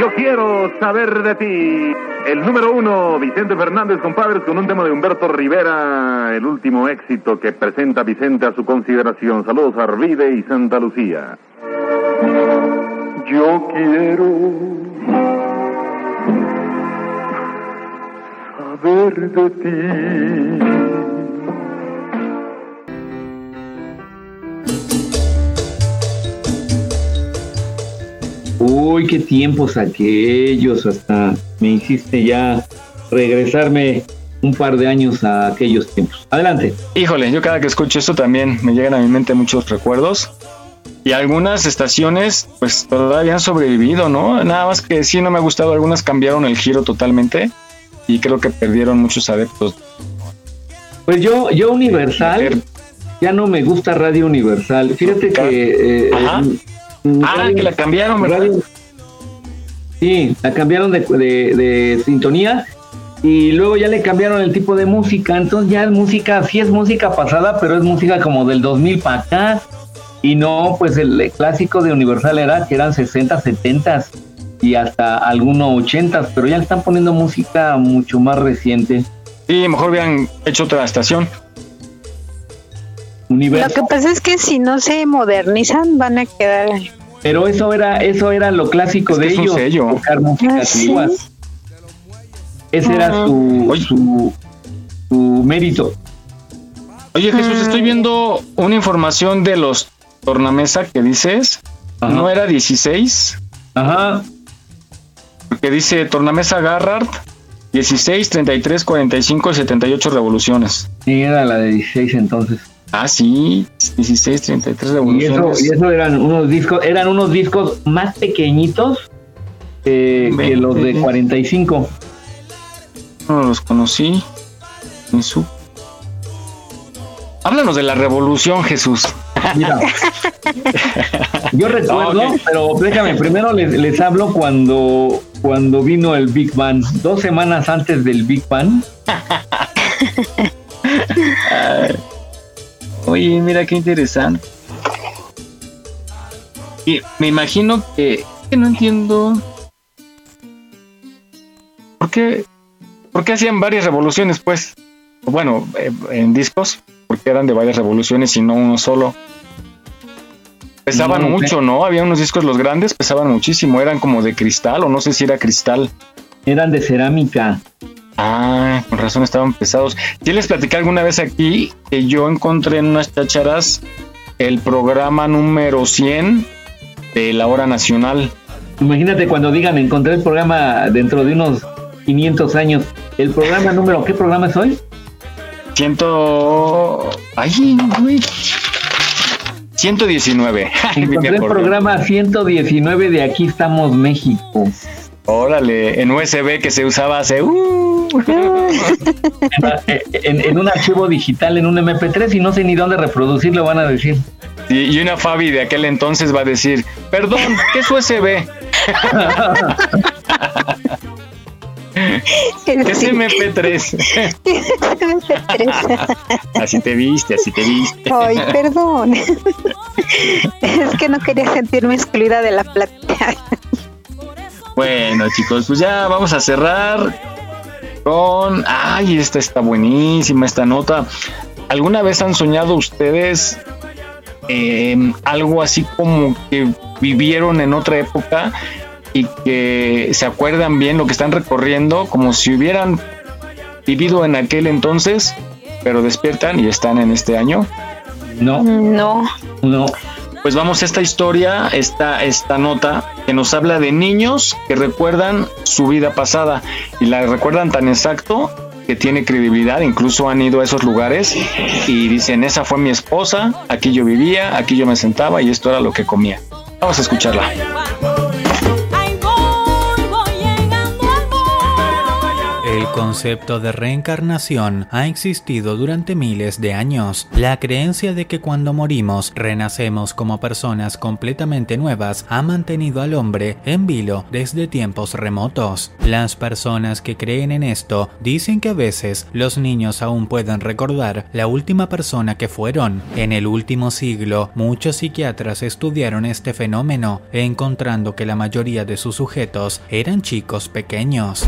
Yo quiero saber de ti. El número uno, Vicente Fernández, compadres, con un tema de Humberto Rivera, el último éxito que presenta Vicente a su consideración. Saludos a Arvide y Santa Lucía. Yo quiero saber de ti. Uy, qué tiempos aquellos, hasta me hiciste ya regresarme un par de años a aquellos tiempos. Adelante. Híjole, yo cada que escucho esto también me llegan a mi mente muchos recuerdos. Y algunas estaciones pues todavía han sobrevivido, ¿no? Nada más que sí no me ha gustado, algunas cambiaron el giro totalmente y creo que perdieron muchos adeptos. Pues yo, yo Universal, ya no me gusta Radio Universal. Fíjate que... eh, Ah, Radio- que la cambiaron, ¿verdad? Radio- Sí, la cambiaron de, de- de sintonía y luego ya le cambiaron el tipo de música. Entonces ya es música, sí es música pasada, pero es música como del 2000 para acá. Y no, pues el clásico de Universal era que eran 60, 70 y hasta algunos 80, pero ya le están poniendo música mucho más reciente. Sí, mejor hubieran hecho otra estación. Lo que pasa es que si no se modernizan van a quedar Pero eso era, eso era lo clásico Es que de es un ellos, sello. tocar música Ah, ¿sí? Ese era su, su, su mérito. Oye Jesús, estoy viendo una información de los tornamesa que dices. ¿No era 16? Ajá. Porque dice tornamesa Garrard 16, 33, 45 y 78 revoluciones. Sí, era la de 16 entonces. Ah, sí, 16, 33 Y eso, revoluciones. y eso eran unos discos, eran unos discos más pequeñitos eh, que los de ve- 45. No los conocí. Ni su- Háblanos de la revolución, Jesús. Mira, yo recuerdo, pero déjame, primero les, les hablo cuando, cuando vino el Big Bang. Dos semanas antes del Big Bang. Oye, mira qué interesante. Y me imagino que, que no entiendo. ¿Por qué, ¿Por qué hacían varias revoluciones, pues? Bueno, eh, en discos, porque eran de varias revoluciones y no uno solo. Pesaban No, mucho, ¿no? Había unos discos, los grandes, pesaban muchísimo. Eran como de cristal, o no sé si era cristal. eran de cerámica. Ah, con razón estaban pesados. Yo les platicé alguna vez aquí que yo encontré en unas chácharas el programa número 100 de la hora nacional. Imagínate cuando digan, encontré el programa dentro de unos 500 años. ¿El programa número qué programa es hoy? Ciento... Ay, güey. 119. Ay, me Encontré el programa 119 de Aquí estamos México. Órale, en USB que se usaba hace... uh. en, en un archivo digital, en un MP3 y no sé ni dónde reproducirlo, van a decir. Y, y una Fabi de aquel entonces va a decir, perdón, ¿qué es USB? ¿Qué es MP3? así te viste, así te viste. Ay, perdón. es que no quería sentirme excluida de la plática. Bueno, chicos, pues ya vamos a cerrar con. Ay, esta está buenísima, esta nota. ¿Alguna vez han soñado ustedes eh, algo así como que vivieron en otra época y que se acuerdan bien lo que están recorriendo, como si hubieran vivido en aquel entonces, pero despiertan y están en este año? No. No. No. Pues vamos a esta historia, esta, esta nota que nos habla de niños que recuerdan su vida pasada y la recuerdan tan exacto que tiene credibilidad, incluso han ido a esos lugares y dicen, esa fue mi esposa, aquí yo vivía, aquí yo me sentaba y esto era lo que comía. Vamos a escucharla. Concepto de reencarnación ha existido durante miles de años. La creencia de que cuando morimos renacemos como personas completamente nuevas ha mantenido al hombre en vilo desde tiempos remotos. Las personas que creen en esto dicen que a veces los niños aún pueden recordar la última persona que fueron. En el último siglo, muchos psiquiatras estudiaron este fenómeno, encontrando que la mayoría de sus sujetos eran chicos pequeños.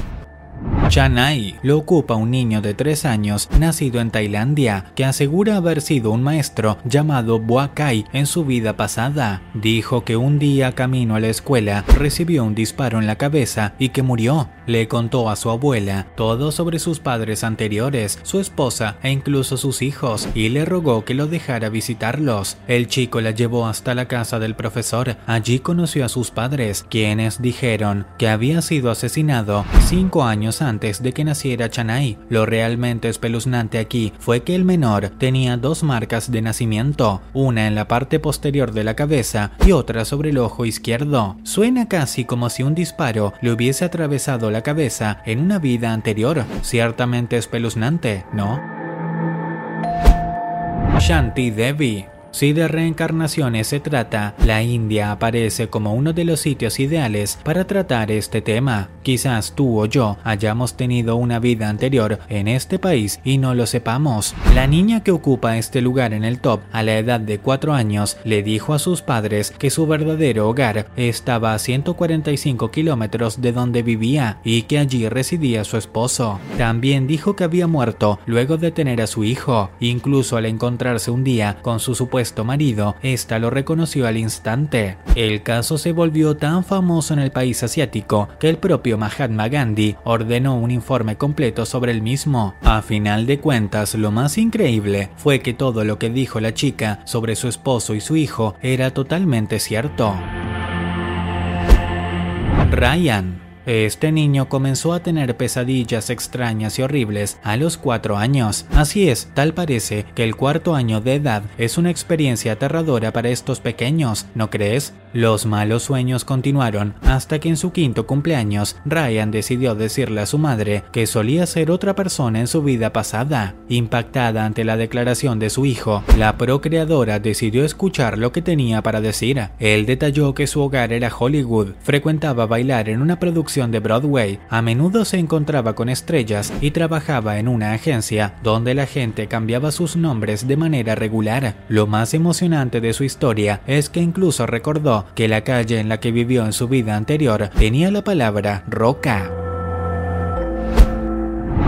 Chanai lo ocupa un niño de 3 años nacido en Tailandia que asegura haber sido un maestro llamado Boakai en su vida pasada. Dijo que un día camino a la escuela recibió un disparo en la cabeza y que murió. Le contó a su abuela todo sobre sus padres anteriores, su esposa e incluso sus hijos y le rogó que lo dejara visitarlos. El chico la llevó hasta la casa del profesor. Allí conoció a sus padres, quienes dijeron que había sido asesinado cinco años antes de que naciera Chanai. Lo realmente espeluznante aquí fue que el menor tenía dos marcas de nacimiento, una en la parte posterior de la cabeza y otra sobre el ojo izquierdo. Suena casi como si un disparo le hubiese atravesado la cabeza en una vida anterior. Ciertamente espeluznante, ¿no? Shanti Devi si de reencarnaciones se trata, la India aparece como uno de los sitios ideales para tratar este tema. Quizás tú o yo hayamos tenido una vida anterior en este país y no lo sepamos. La niña que ocupa este lugar en el top a la edad de 4 años le dijo a sus padres que su verdadero hogar estaba a 145 kilómetros de donde vivía y que allí residía su esposo. También dijo que había muerto luego de tener a su hijo, incluso al encontrarse un día con su supuesto marido, esta lo reconoció al instante. El caso se volvió tan famoso en el país asiático que el propio Mahatma Gandhi ordenó un informe completo sobre el mismo. A final de cuentas, lo más increíble fue que todo lo que dijo la chica sobre su esposo y su hijo era totalmente cierto. Ryan este niño comenzó a tener pesadillas extrañas y horribles a los cuatro años. Así es, tal parece que el cuarto año de edad es una experiencia aterradora para estos pequeños, ¿no crees? Los malos sueños continuaron hasta que en su quinto cumpleaños Ryan decidió decirle a su madre que solía ser otra persona en su vida pasada. Impactada ante la declaración de su hijo, la procreadora decidió escuchar lo que tenía para decir. Él detalló que su hogar era Hollywood, frecuentaba bailar en una producción de Broadway, a menudo se encontraba con estrellas y trabajaba en una agencia donde la gente cambiaba sus nombres de manera regular. Lo más emocionante de su historia es que incluso recordó que la calle en la que vivió en su vida anterior tenía la palabra roca.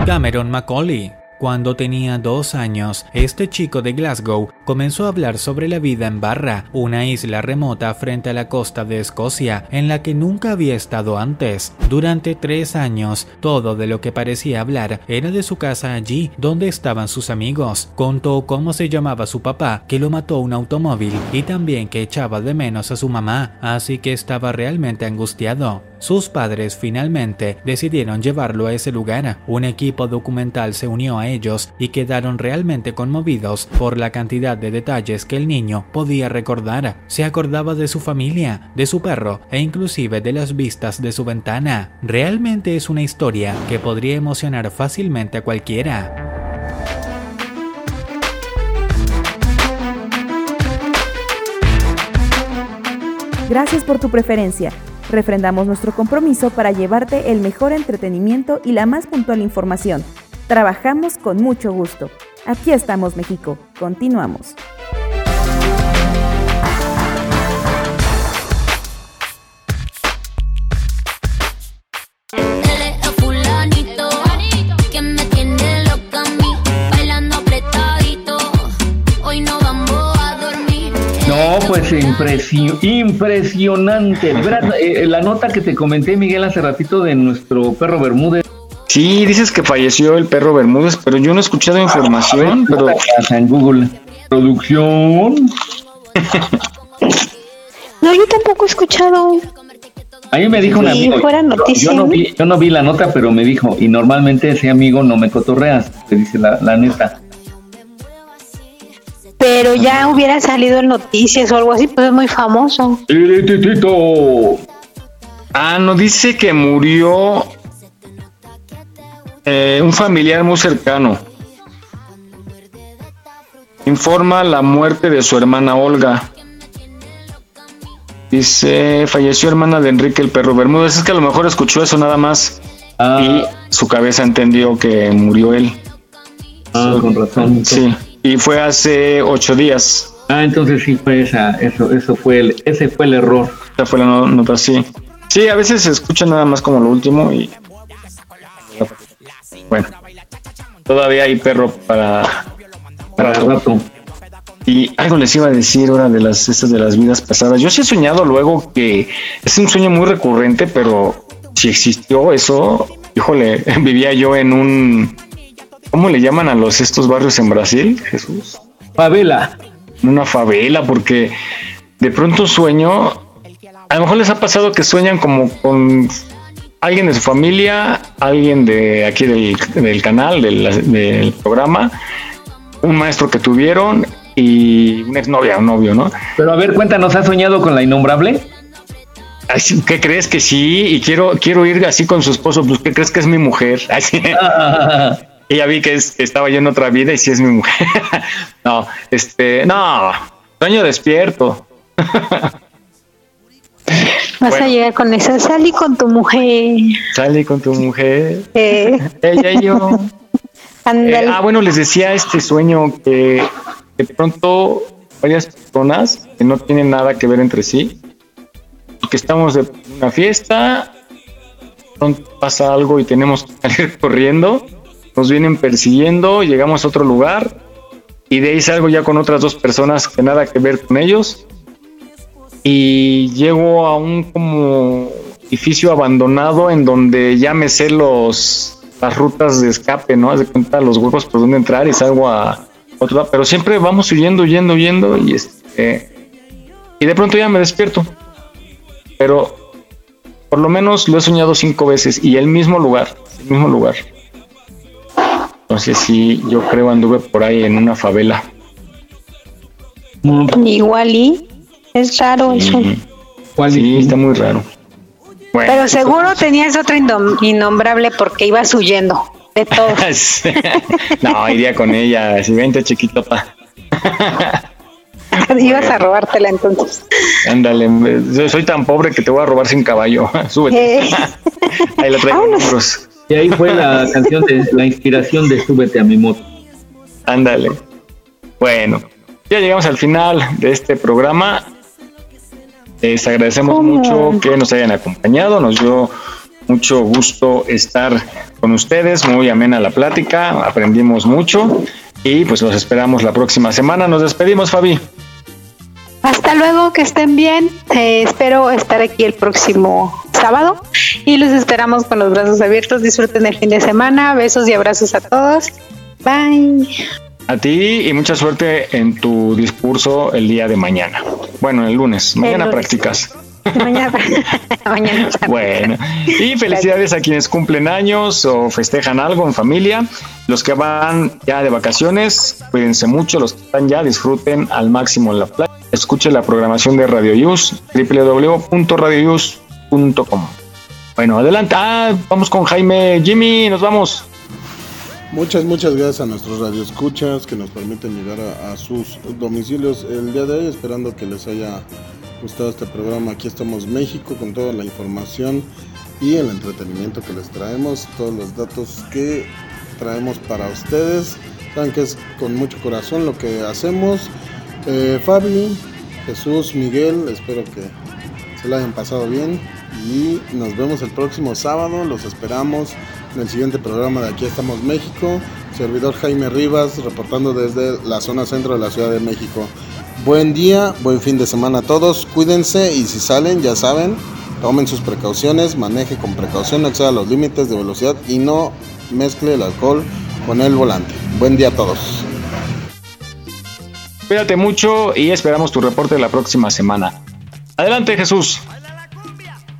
Cameron Macaulay cuando tenía dos años, este chico de Glasgow comenzó a hablar sobre la vida en Barra, una isla remota frente a la costa de Escocia, en la que nunca había estado antes. Durante tres años, todo de lo que parecía hablar era de su casa allí, donde estaban sus amigos. Contó cómo se llamaba su papá, que lo mató un automóvil, y también que echaba de menos a su mamá, así que estaba realmente angustiado. Sus padres finalmente decidieron llevarlo a ese lugar. Un equipo documental se unió a ellos y quedaron realmente conmovidos por la cantidad de detalles que el niño podía recordar. Se acordaba de su familia, de su perro e inclusive de las vistas de su ventana. Realmente es una historia que podría emocionar fácilmente a cualquiera. Gracias por tu preferencia. Refrendamos nuestro compromiso para llevarte el mejor entretenimiento y la más puntual información. Trabajamos con mucho gusto. Aquí estamos, México. Continuamos. Es impresionante. Eh, la nota que te comenté, Miguel, hace ratito de nuestro perro Bermúdez. Sí, dices que falleció el perro Bermúdez, pero yo no he escuchado información. pero... En Google. Producción. no, yo tampoco he escuchado. A mí me dijo un amigo. yo, no vi, yo no vi la nota, pero me dijo, y normalmente ese amigo no me cotorreas, te dice la, la neta. Pero ya hubiera salido en noticias o algo así, pues es muy famoso. Ah, no dice que murió eh, un familiar muy cercano. Informa la muerte de su hermana Olga. Dice, falleció hermana de Enrique el Perro Bermúdez. Es que a lo mejor escuchó eso nada más. Ah. Y su cabeza entendió que murió él. Ah, con razón. Sí, y fue hace ocho días. Ah, entonces sí fue esa, eso, eso fue el, ese fue el error. Esa fue la nota, sí. Sí, a veces se escucha nada más como lo último y... Bueno, todavía hay perro para... Para rato. Y algo les iba a decir ahora de las estas de las vidas pasadas. Yo sí he soñado luego que es un sueño muy recurrente, pero si existió eso, híjole, vivía yo en un ¿cómo le llaman a los estos barrios en Brasil, Jesús? Favela. Una favela, porque de pronto sueño, a lo mejor les ha pasado que sueñan como con alguien de su familia, alguien de aquí del, del canal, del, del programa, un maestro que tuvieron y una exnovia, un novio, ¿no? Pero a ver, cuéntanos, ¿has soñado con la innombrable? ¿Qué crees que sí? Y quiero, quiero ir así con su esposo, pues ¿qué crees que es mi mujer? Así. y ya vi que, estaba yo en otra vida y sí es mi mujer. no, este, no, sueño despierto. Vas a llegar con esa, salí con tu mujer. Salí con tu mujer. Ella y yo. Eh, ah, bueno, les decía este sueño que de pronto varias personas que no tienen nada que ver entre sí, y que estamos de una fiesta, pronto pasa algo y tenemos que salir corriendo, nos vienen persiguiendo, llegamos a otro lugar y de ahí salgo ya con otras dos personas que nada que ver con ellos y llego a un como edificio abandonado en donde ya me sé los las rutas de escape, ¿no? Haz de cuenta los huecos por donde entrar y salgo a pero siempre vamos huyendo, huyendo, huyendo y este y de pronto ya me despierto. Pero por lo menos lo he soñado cinco veces y el mismo lugar, el mismo lugar. Entonces sí, yo creo anduve por ahí en una favela. Igual y es raro eso. Sí, está muy raro. Pero seguro tenías otro innombrable porque ibas huyendo de todo. no, iría con ella, si vente chiquitota. Ibas a robártela entonces. Ándale, soy tan pobre que te voy a robar sin caballo. Súbete. Eh. ahí la traigo Y ahí fue la canción de la inspiración de Súbete a mi moto. Ándale. Bueno, ya llegamos al final de este programa. Les agradecemos mucho que nos hayan acompañado. Nos dio mucho gusto estar con ustedes, muy amena la plática, aprendimos mucho y pues los esperamos la próxima semana. Nos despedimos, Fabi. Hasta luego, que estén bien. Eh, espero estar aquí el próximo sábado y los esperamos con los brazos abiertos. Disfruten el fin de semana. Besos y abrazos a todos. Bye. A ti y mucha suerte en tu discurso el día de mañana. Bueno, el lunes. Mañana practicas. Mañana. Bueno, y felicidades a quienes cumplen años o festejan algo en familia. Los que van ya de vacaciones, cuídense mucho. Los que están ya, disfruten al máximo en la playa. Escuche la programación de Radio Yus, www.radioyus.com. Bueno, adelante. Ah, vamos con Jaime. Jimmy, nos vamos. Muchas, muchas gracias a nuestros radioescuchas que nos permiten llegar a sus domicilios el día de hoy, esperando que les haya gustado este programa. Aquí estamos México con toda la información y el entretenimiento que les traemos, todos los datos que traemos para ustedes. Saben que es con mucho corazón lo que hacemos. Eh, Fabi, Jesús, Miguel, espero que se lo hayan pasado bien y nos vemos el próximo sábado. Los esperamos en el siguiente programa de Aquí estamos México. Servidor Jaime Rivas reportando desde la zona centro de la Ciudad de México. Buen día, buen fin de semana a todos. Cuídense y si salen, ya saben, tomen sus precauciones, maneje con precaución, no exceda los límites de velocidad y no mezcle el alcohol con el volante. Buen día a todos. Cuídate mucho y esperamos tu reporte la próxima semana. Adelante, Jesús.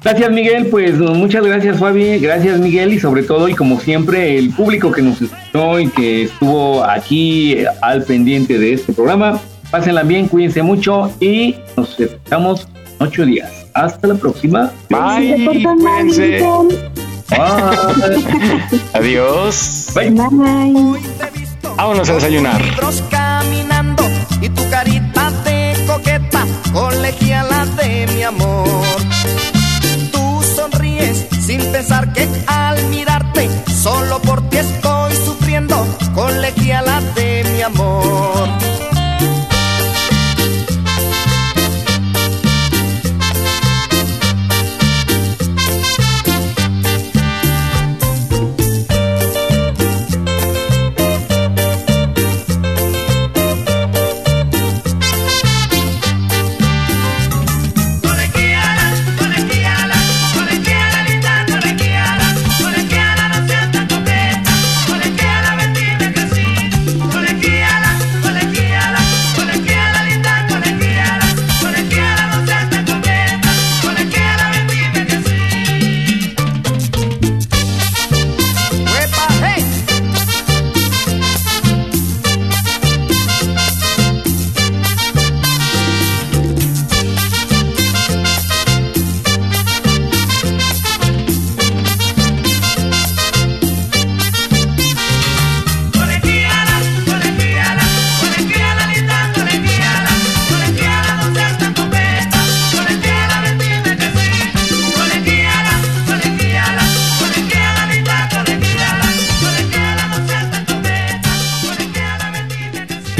Gracias Miguel, pues muchas gracias Fabi, gracias Miguel y sobre todo y como siempre el público que nos escuchó y que estuvo aquí al pendiente de este programa. Pásenla bien, cuídense mucho y nos escuchamos en ocho días. Hasta la próxima. Bye, cuídense. Adiós. Bye. Bye. Vámonos a desayunar. caminando y tu carita de coqueta, colegiala de mi amor. Tú sonríes sin pensar que al mirarte, solo por ti estoy sufriendo, colegiala de mi amor.